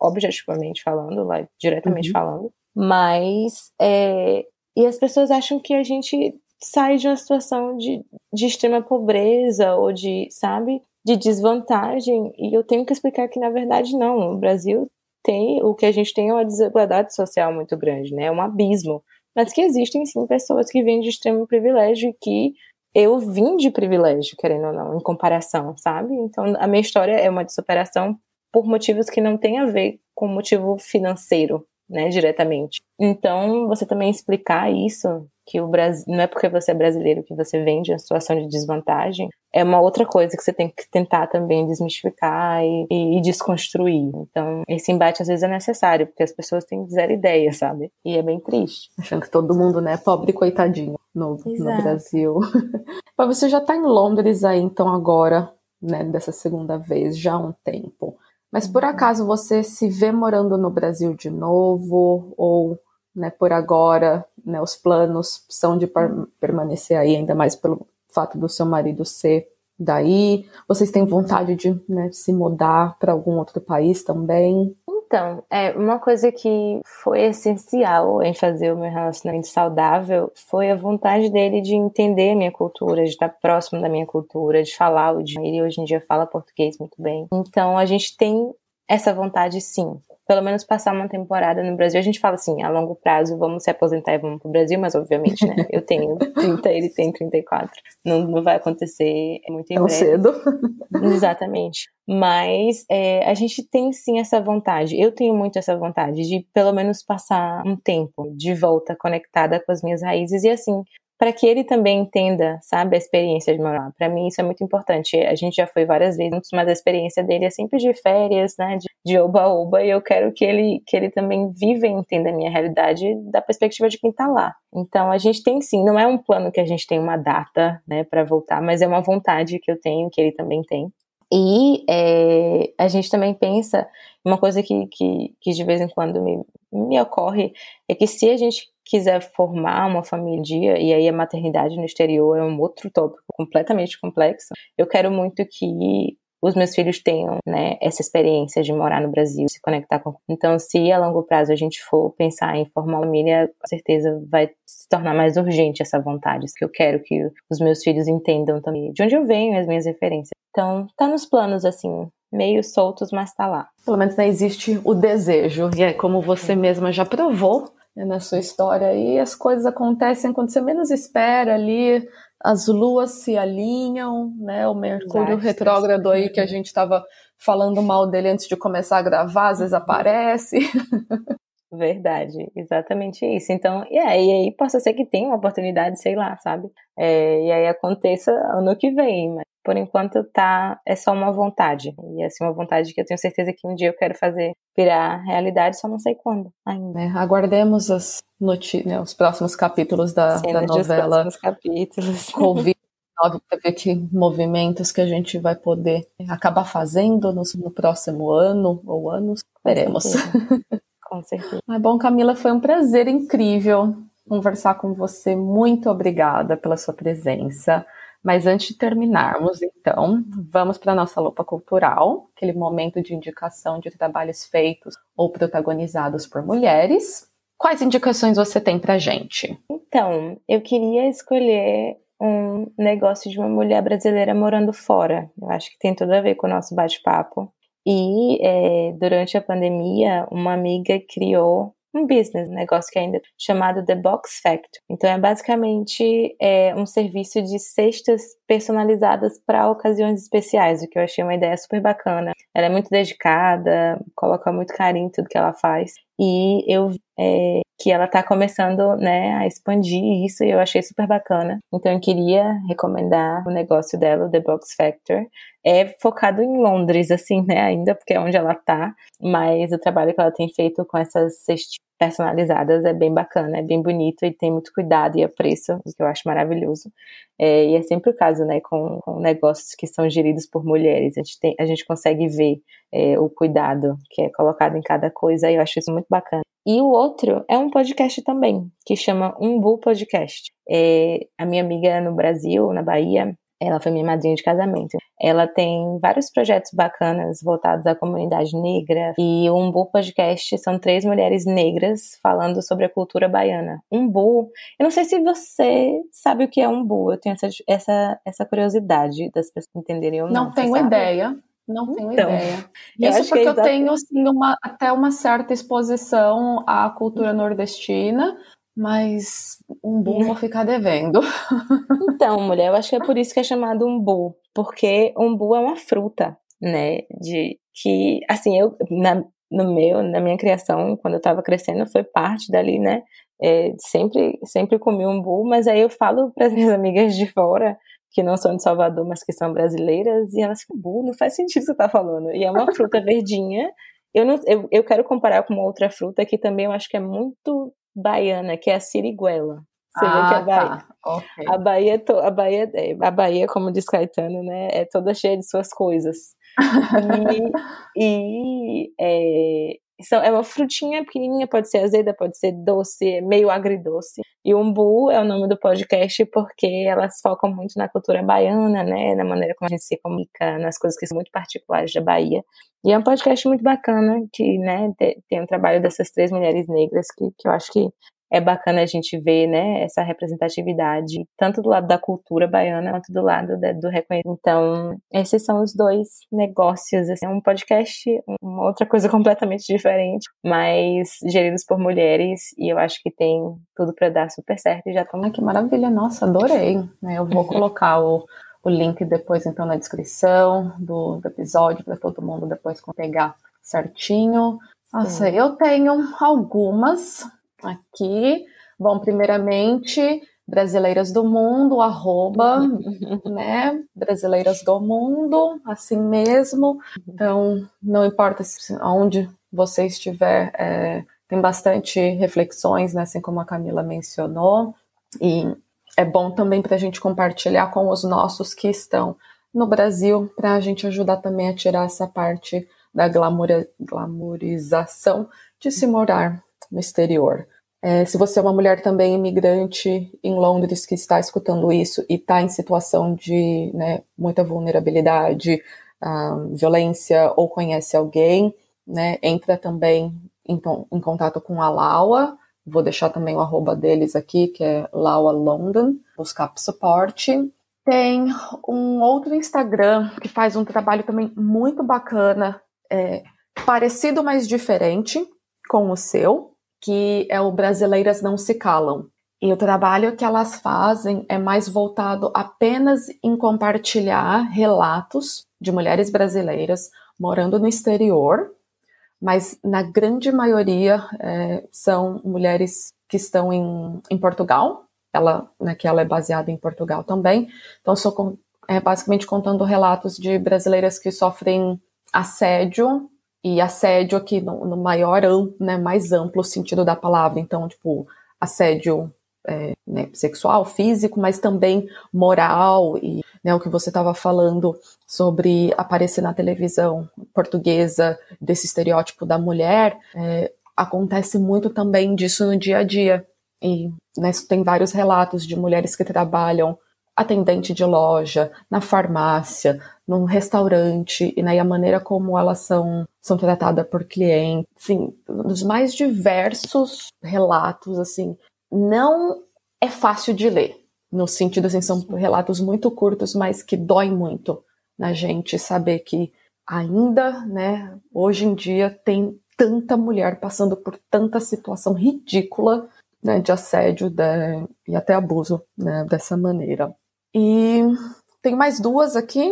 objetivamente falando, lá, diretamente uhum. falando, mas, é, e as pessoas acham que a gente sai de uma situação de, de extrema pobreza ou de, sabe, de desvantagem e eu tenho que explicar que na verdade não, o Brasil tem o que a gente tem é uma desigualdade social muito grande, né? É um abismo, mas que existem sim pessoas que vêm de extremo privilégio e que eu vim de privilégio, querendo ou não, em comparação, sabe? Então a minha história é uma de superação por motivos que não tem a ver com motivo financeiro, né, diretamente. Então, você também explicar isso que o Brasil não é porque você é brasileiro que você vem de uma situação de desvantagem, é uma outra coisa que você tem que tentar também desmistificar e, e, e, desconstruir. Então, esse embate às vezes é necessário, porque as pessoas têm zero ideia, sabe? E é bem triste. Achando que todo mundo, né, pobre coitadinho no, no Brasil. Mas você já tá em Londres aí, então, agora, né, dessa segunda vez, já há um tempo. Mas por uhum. acaso você se vê morando no Brasil de novo? Ou né, por agora, né, os planos são de permanecer aí, ainda mais pelo fato do seu marido ser daí? Vocês têm vontade de né, se mudar para algum outro país também? Então, é uma coisa que foi essencial em fazer o meu relacionamento saudável foi a vontade dele de entender a minha cultura, de estar próximo da minha cultura, de falar o idioma. Ele hoje em dia fala português muito bem. Então, a gente tem essa vontade sim pelo menos passar uma temporada no Brasil. A gente fala assim, a longo prazo, vamos se aposentar e vamos pro Brasil, mas obviamente, né? Eu tenho 30, ele tem 34. Não, não vai acontecer muito em Tão breve. cedo. Exatamente. Mas é, a gente tem sim essa vontade. Eu tenho muito essa vontade de pelo menos passar um tempo de volta conectada com as minhas raízes e assim para que ele também entenda, sabe, a experiência de morar. Para mim isso é muito importante. A gente já foi várias vezes, mas a experiência dele é sempre de férias, né, de oba-oba, e eu quero que ele que ele também viva e entenda a minha realidade da perspectiva de quem tá lá. Então a gente tem sim, não é um plano que a gente tem uma data, né, para voltar, mas é uma vontade que eu tenho, que ele também tem. E é, a gente também pensa, uma coisa que, que, que de vez em quando me, me ocorre, é que se a gente quiser formar uma família, e aí a maternidade no exterior é um outro tópico completamente complexo, eu quero muito que os meus filhos tenham né, essa experiência de morar no Brasil, se conectar com. Então, se a longo prazo a gente for pensar em formar uma família, com certeza vai se tornar mais urgente essa vontade, que eu quero que os meus filhos entendam também de onde eu venho, as minhas referências. Então, tá nos planos, assim, meio soltos, mas tá lá. Pelo menos né, existe o desejo, e é como você mesma já provou, né, na sua história. E as coisas acontecem quando você menos espera ali, as luas se alinham, né? O Mercúrio Exato. retrógrado aí que a gente estava falando mal dele antes de começar a gravar, às vezes aparece. Verdade, exatamente isso. Então, e aí, e aí possa ser que tenha uma oportunidade, sei lá, sabe? É, e aí aconteça ano que vem, mas por enquanto tá, é só uma vontade. E é assim, uma vontade que eu tenho certeza que um dia eu quero fazer virar realidade, só não sei quando ainda. É, aguardemos as né, os próximos capítulos da, da novela. Os capítulos. Covid. para ver que movimentos que a gente vai poder acabar fazendo no, no próximo ano ou anos. Veremos. Com certeza. Mas bom, Camila, foi um prazer incrível conversar com você. Muito obrigada pela sua presença. Mas antes de terminarmos, então, vamos para a nossa lupa cultural, aquele momento de indicação de trabalhos feitos ou protagonizados por mulheres. Quais indicações você tem para gente? Então, eu queria escolher um negócio de uma mulher brasileira morando fora. Eu acho que tem tudo a ver com o nosso bate-papo. E é, durante a pandemia, uma amiga criou um business, um negócio que ainda é chamado The Box Factory. Então é basicamente é, um serviço de cestas personalizadas para ocasiões especiais, o que eu achei uma ideia super bacana. Ela é muito dedicada, coloca muito carinho em tudo que ela faz. E eu é, que ela está começando né, a expandir isso e eu achei super bacana. Então eu queria recomendar o negócio dela, o The Box Factor. É focado em Londres, assim, né, ainda, porque é onde ela tá, mas o trabalho que ela tem feito com essas cestinhas personalizadas é bem bacana, é bem bonito e tem muito cuidado e apreço, o que eu acho maravilhoso. É, e é sempre o caso, né, com, com, negócios que são geridos por mulheres, a gente, tem, a gente consegue ver é, o cuidado que é colocado em cada coisa e eu acho isso muito bacana. E o outro é um podcast também, que chama Umbu Podcast. É, a minha amiga no Brasil, na Bahia, ela foi minha madrinha de casamento. Ela tem vários projetos bacanas voltados à comunidade negra. E o Umbu Podcast são três mulheres negras falando sobre a cultura baiana. Umbu, eu não sei se você sabe o que é Umbu. Eu tenho essa, essa, essa curiosidade das pessoas entenderem ou não. Não tenho ideia. Não tenho Então, ideia. Isso acho porque que é eu tenho assim, uma, até uma certa exposição à cultura nordestina, mas um boom vou ficar devendo. Então, mulher, eu acho que é por isso que é chamado umbu, porque umbu é uma fruta, né? De que, assim, eu na, no meu, na minha criação, quando eu tava crescendo, foi parte dali, né? É, sempre, sempre comi umbu, mas aí eu falo para as minhas amigas de fora que não são de Salvador, mas que são brasileiras, e elas ficam, umbu, não faz sentido o que você tá falando. E é uma fruta verdinha. Eu, não, eu, eu quero comparar com uma outra fruta que também eu acho que é muito baiana, que é a siriguela. Você vê que a Bahia, tá. Ok. a Bahia, é to- a Bahia, é- a Bahia, como diz Caetano, né, é toda cheia de suas coisas. E, e, é, são, é uma frutinha pequenininha, pode ser azeda, pode ser doce, meio agridoce. E umbu é o nome do podcast porque elas focam muito na cultura baiana, né, na maneira como a gente se comunica, nas coisas que são muito particulares da Bahia. E é um podcast muito bacana que, né, te- tem o trabalho dessas três mulheres negras que, que eu acho que é bacana a gente ver, né, essa representatividade, tanto do lado da cultura baiana quanto do lado da- do reconhecimento. Então, esses são os dois negócios, assim, é um podcast, uma outra coisa completamente diferente, mas geridos por mulheres, e eu acho que tem tudo para dar super certo e já estamos Ai, que maravilha, nossa, adorei. né? Eu vou colocar o, o link depois, então, na descrição do, do episódio, para todo mundo depois pegar certinho. Nossa, eu tenho algumas aqui. Bom, primeiramente, Brasileiras do Mundo, arroba, né? Brasileiras do Mundo, assim mesmo. Então, não importa onde você estiver, é, tem bastante reflexões, né? Assim como a Camila mencionou. E é bom também para a gente compartilhar com os nossos que estão no Brasil, para a gente ajudar também a tirar essa parte da glamoura, glamourização de se morar no exterior. É, se você é uma mulher também imigrante em Londres que está escutando isso e está em situação de né, muita vulnerabilidade, ah, violência ou conhece alguém, né, entra também em, em contato com a Laua, Vou deixar também o arroba deles aqui, que é Laua London, buscar suporte. Tem um outro Instagram que faz um trabalho também muito bacana, é, parecido, mas diferente com o seu, que é o Brasileiras Não Se Calam. E o trabalho que elas fazem é mais voltado apenas em compartilhar relatos de mulheres brasileiras morando no exterior, mas na grande maioria é, são mulheres que estão em, em Portugal, ela, né, que ela é baseada em Portugal também. Então, sou é, basicamente contando relatos de brasileiras que sofrem assédio, e assédio aqui no, no maior, né, mais amplo sentido da palavra. Então, tipo, assédio é, né, sexual, físico, mas também moral e né, o que você estava falando sobre aparecer na televisão portuguesa desse estereótipo da mulher. É, acontece muito também disso no dia a dia. E né, tem vários relatos de mulheres que trabalham atendente de loja, na farmácia, num restaurante, e, né, e a maneira como elas são, são tratadas por clientes, assim, dos mais diversos relatos, assim, não é fácil de ler, no sentido, assim, são relatos muito curtos, mas que dói muito na gente saber que ainda, né, hoje em dia tem tanta mulher passando por tanta situação ridícula né, de assédio de, e até abuso né, dessa maneira. E tem mais duas aqui.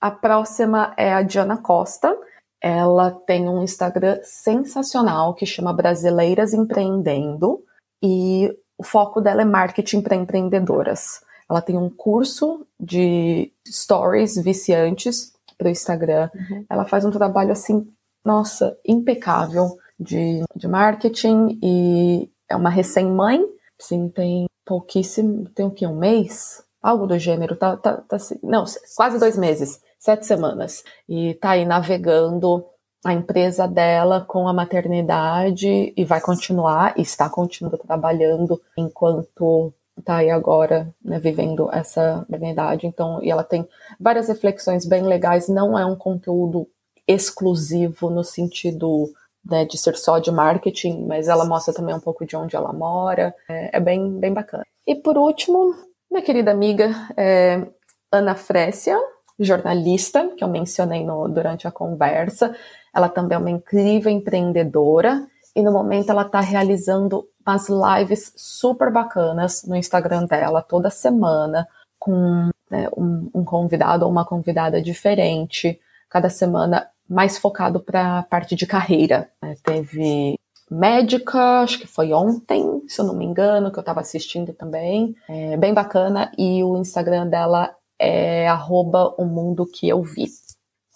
A próxima é a Diana Costa. Ela tem um Instagram sensacional que chama Brasileiras Empreendendo e o foco dela é marketing para empreendedoras. Ela tem um curso de stories viciantes para o Instagram. Uhum. Ela faz um trabalho assim, nossa, impecável de, de marketing e é uma recém-mãe. Sim, tem pouquíssimo, tem o que, um mês? Algo do gênero, tá, tá, tá não, quase dois meses, sete semanas, e tá aí navegando a empresa dela com a maternidade e vai continuar, e está continuando trabalhando enquanto tá aí agora, né, vivendo essa maternidade, então, e ela tem várias reflexões bem legais, não é um conteúdo exclusivo no sentido né, de ser só de marketing, mas ela mostra também um pouco de onde ela mora, é, é bem, bem bacana. E por último, minha querida amiga é, Ana Frécia, jornalista, que eu mencionei no, durante a conversa. Ela também é uma incrível empreendedora e no momento ela está realizando umas lives super bacanas no Instagram dela toda semana com né, um, um, convidado ou uma convidada diferente, cada semana mais focado para a parte de carreira. Né? Teve médica, acho que foi ontem, se eu não me engano, que eu estava assistindo também. É bem bacana. E o Instagram dela é arroba o mundo que eu vi.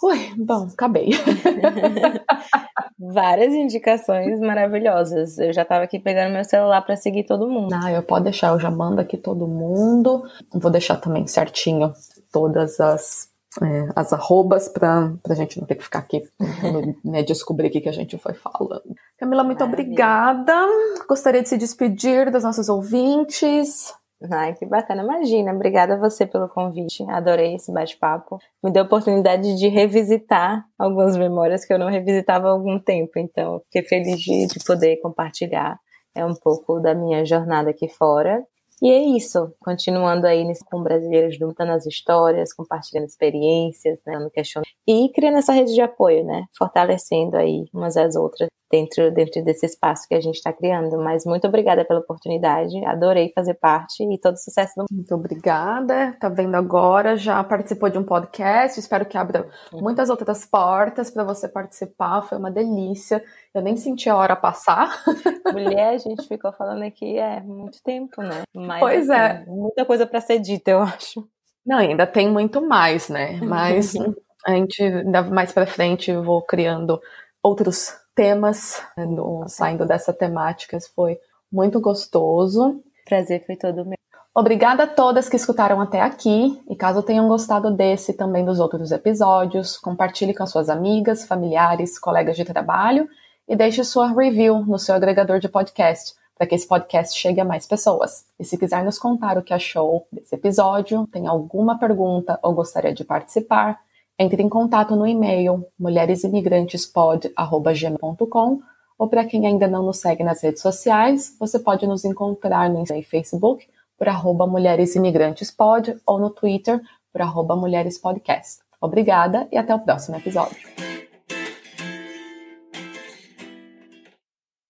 Ui, bom, acabei. Várias indicações maravilhosas. Eu já estava aqui pegando meu celular para seguir todo mundo. Ah, eu posso deixar, eu já mando aqui todo mundo. Vou deixar também certinho todas as é, as arrobas para a gente não ter que ficar aqui né, descobrir o que, que a gente foi falando. Camila, muito Maravilha. obrigada. Gostaria de se despedir dos nossos ouvintes. Ai, que bacana. Imagina, obrigada a você pelo convite. Adorei esse bate-papo. Me deu a oportunidade de revisitar algumas memórias que eu não revisitava há algum tempo. Então, fiquei feliz de, de poder compartilhar é um pouco da minha jornada aqui fora. E é isso, continuando aí com brasileiras juntando as histórias, compartilhando experiências, né, no questionamento e criando essa rede de apoio, né, fortalecendo aí umas às outras dentro, dentro desse espaço que a gente está criando. Mas muito obrigada pela oportunidade, adorei fazer parte e todo sucesso do Muito obrigada, tá vendo agora, já participou de um podcast, espero que abra muitas outras portas para você participar, foi uma delícia. Eu nem senti a hora passar. Mulher, a gente ficou falando aqui é muito tempo, né? Mas, pois assim, é. Muita coisa para ser dita, eu acho. Não, ainda tem muito mais, né? Mas a gente, ainda mais para frente, eu vou criando outros temas, né, no, saindo dessa temática. Foi muito gostoso. Prazer foi todo meu. Obrigada a todas que escutaram até aqui. E caso tenham gostado desse e também dos outros episódios, compartilhe com as suas amigas, familiares, colegas de trabalho e deixe sua review no seu agregador de podcast, para que esse podcast chegue a mais pessoas. E se quiser nos contar o que achou desse episódio, tem alguma pergunta ou gostaria de participar, entre em contato no e-mail mulheresimigrantespod.gmail.com ou para quem ainda não nos segue nas redes sociais, você pode nos encontrar no Facebook por arroba mulheresimigrantespod ou no Twitter por arroba mulherespodcast. Obrigada e até o próximo episódio.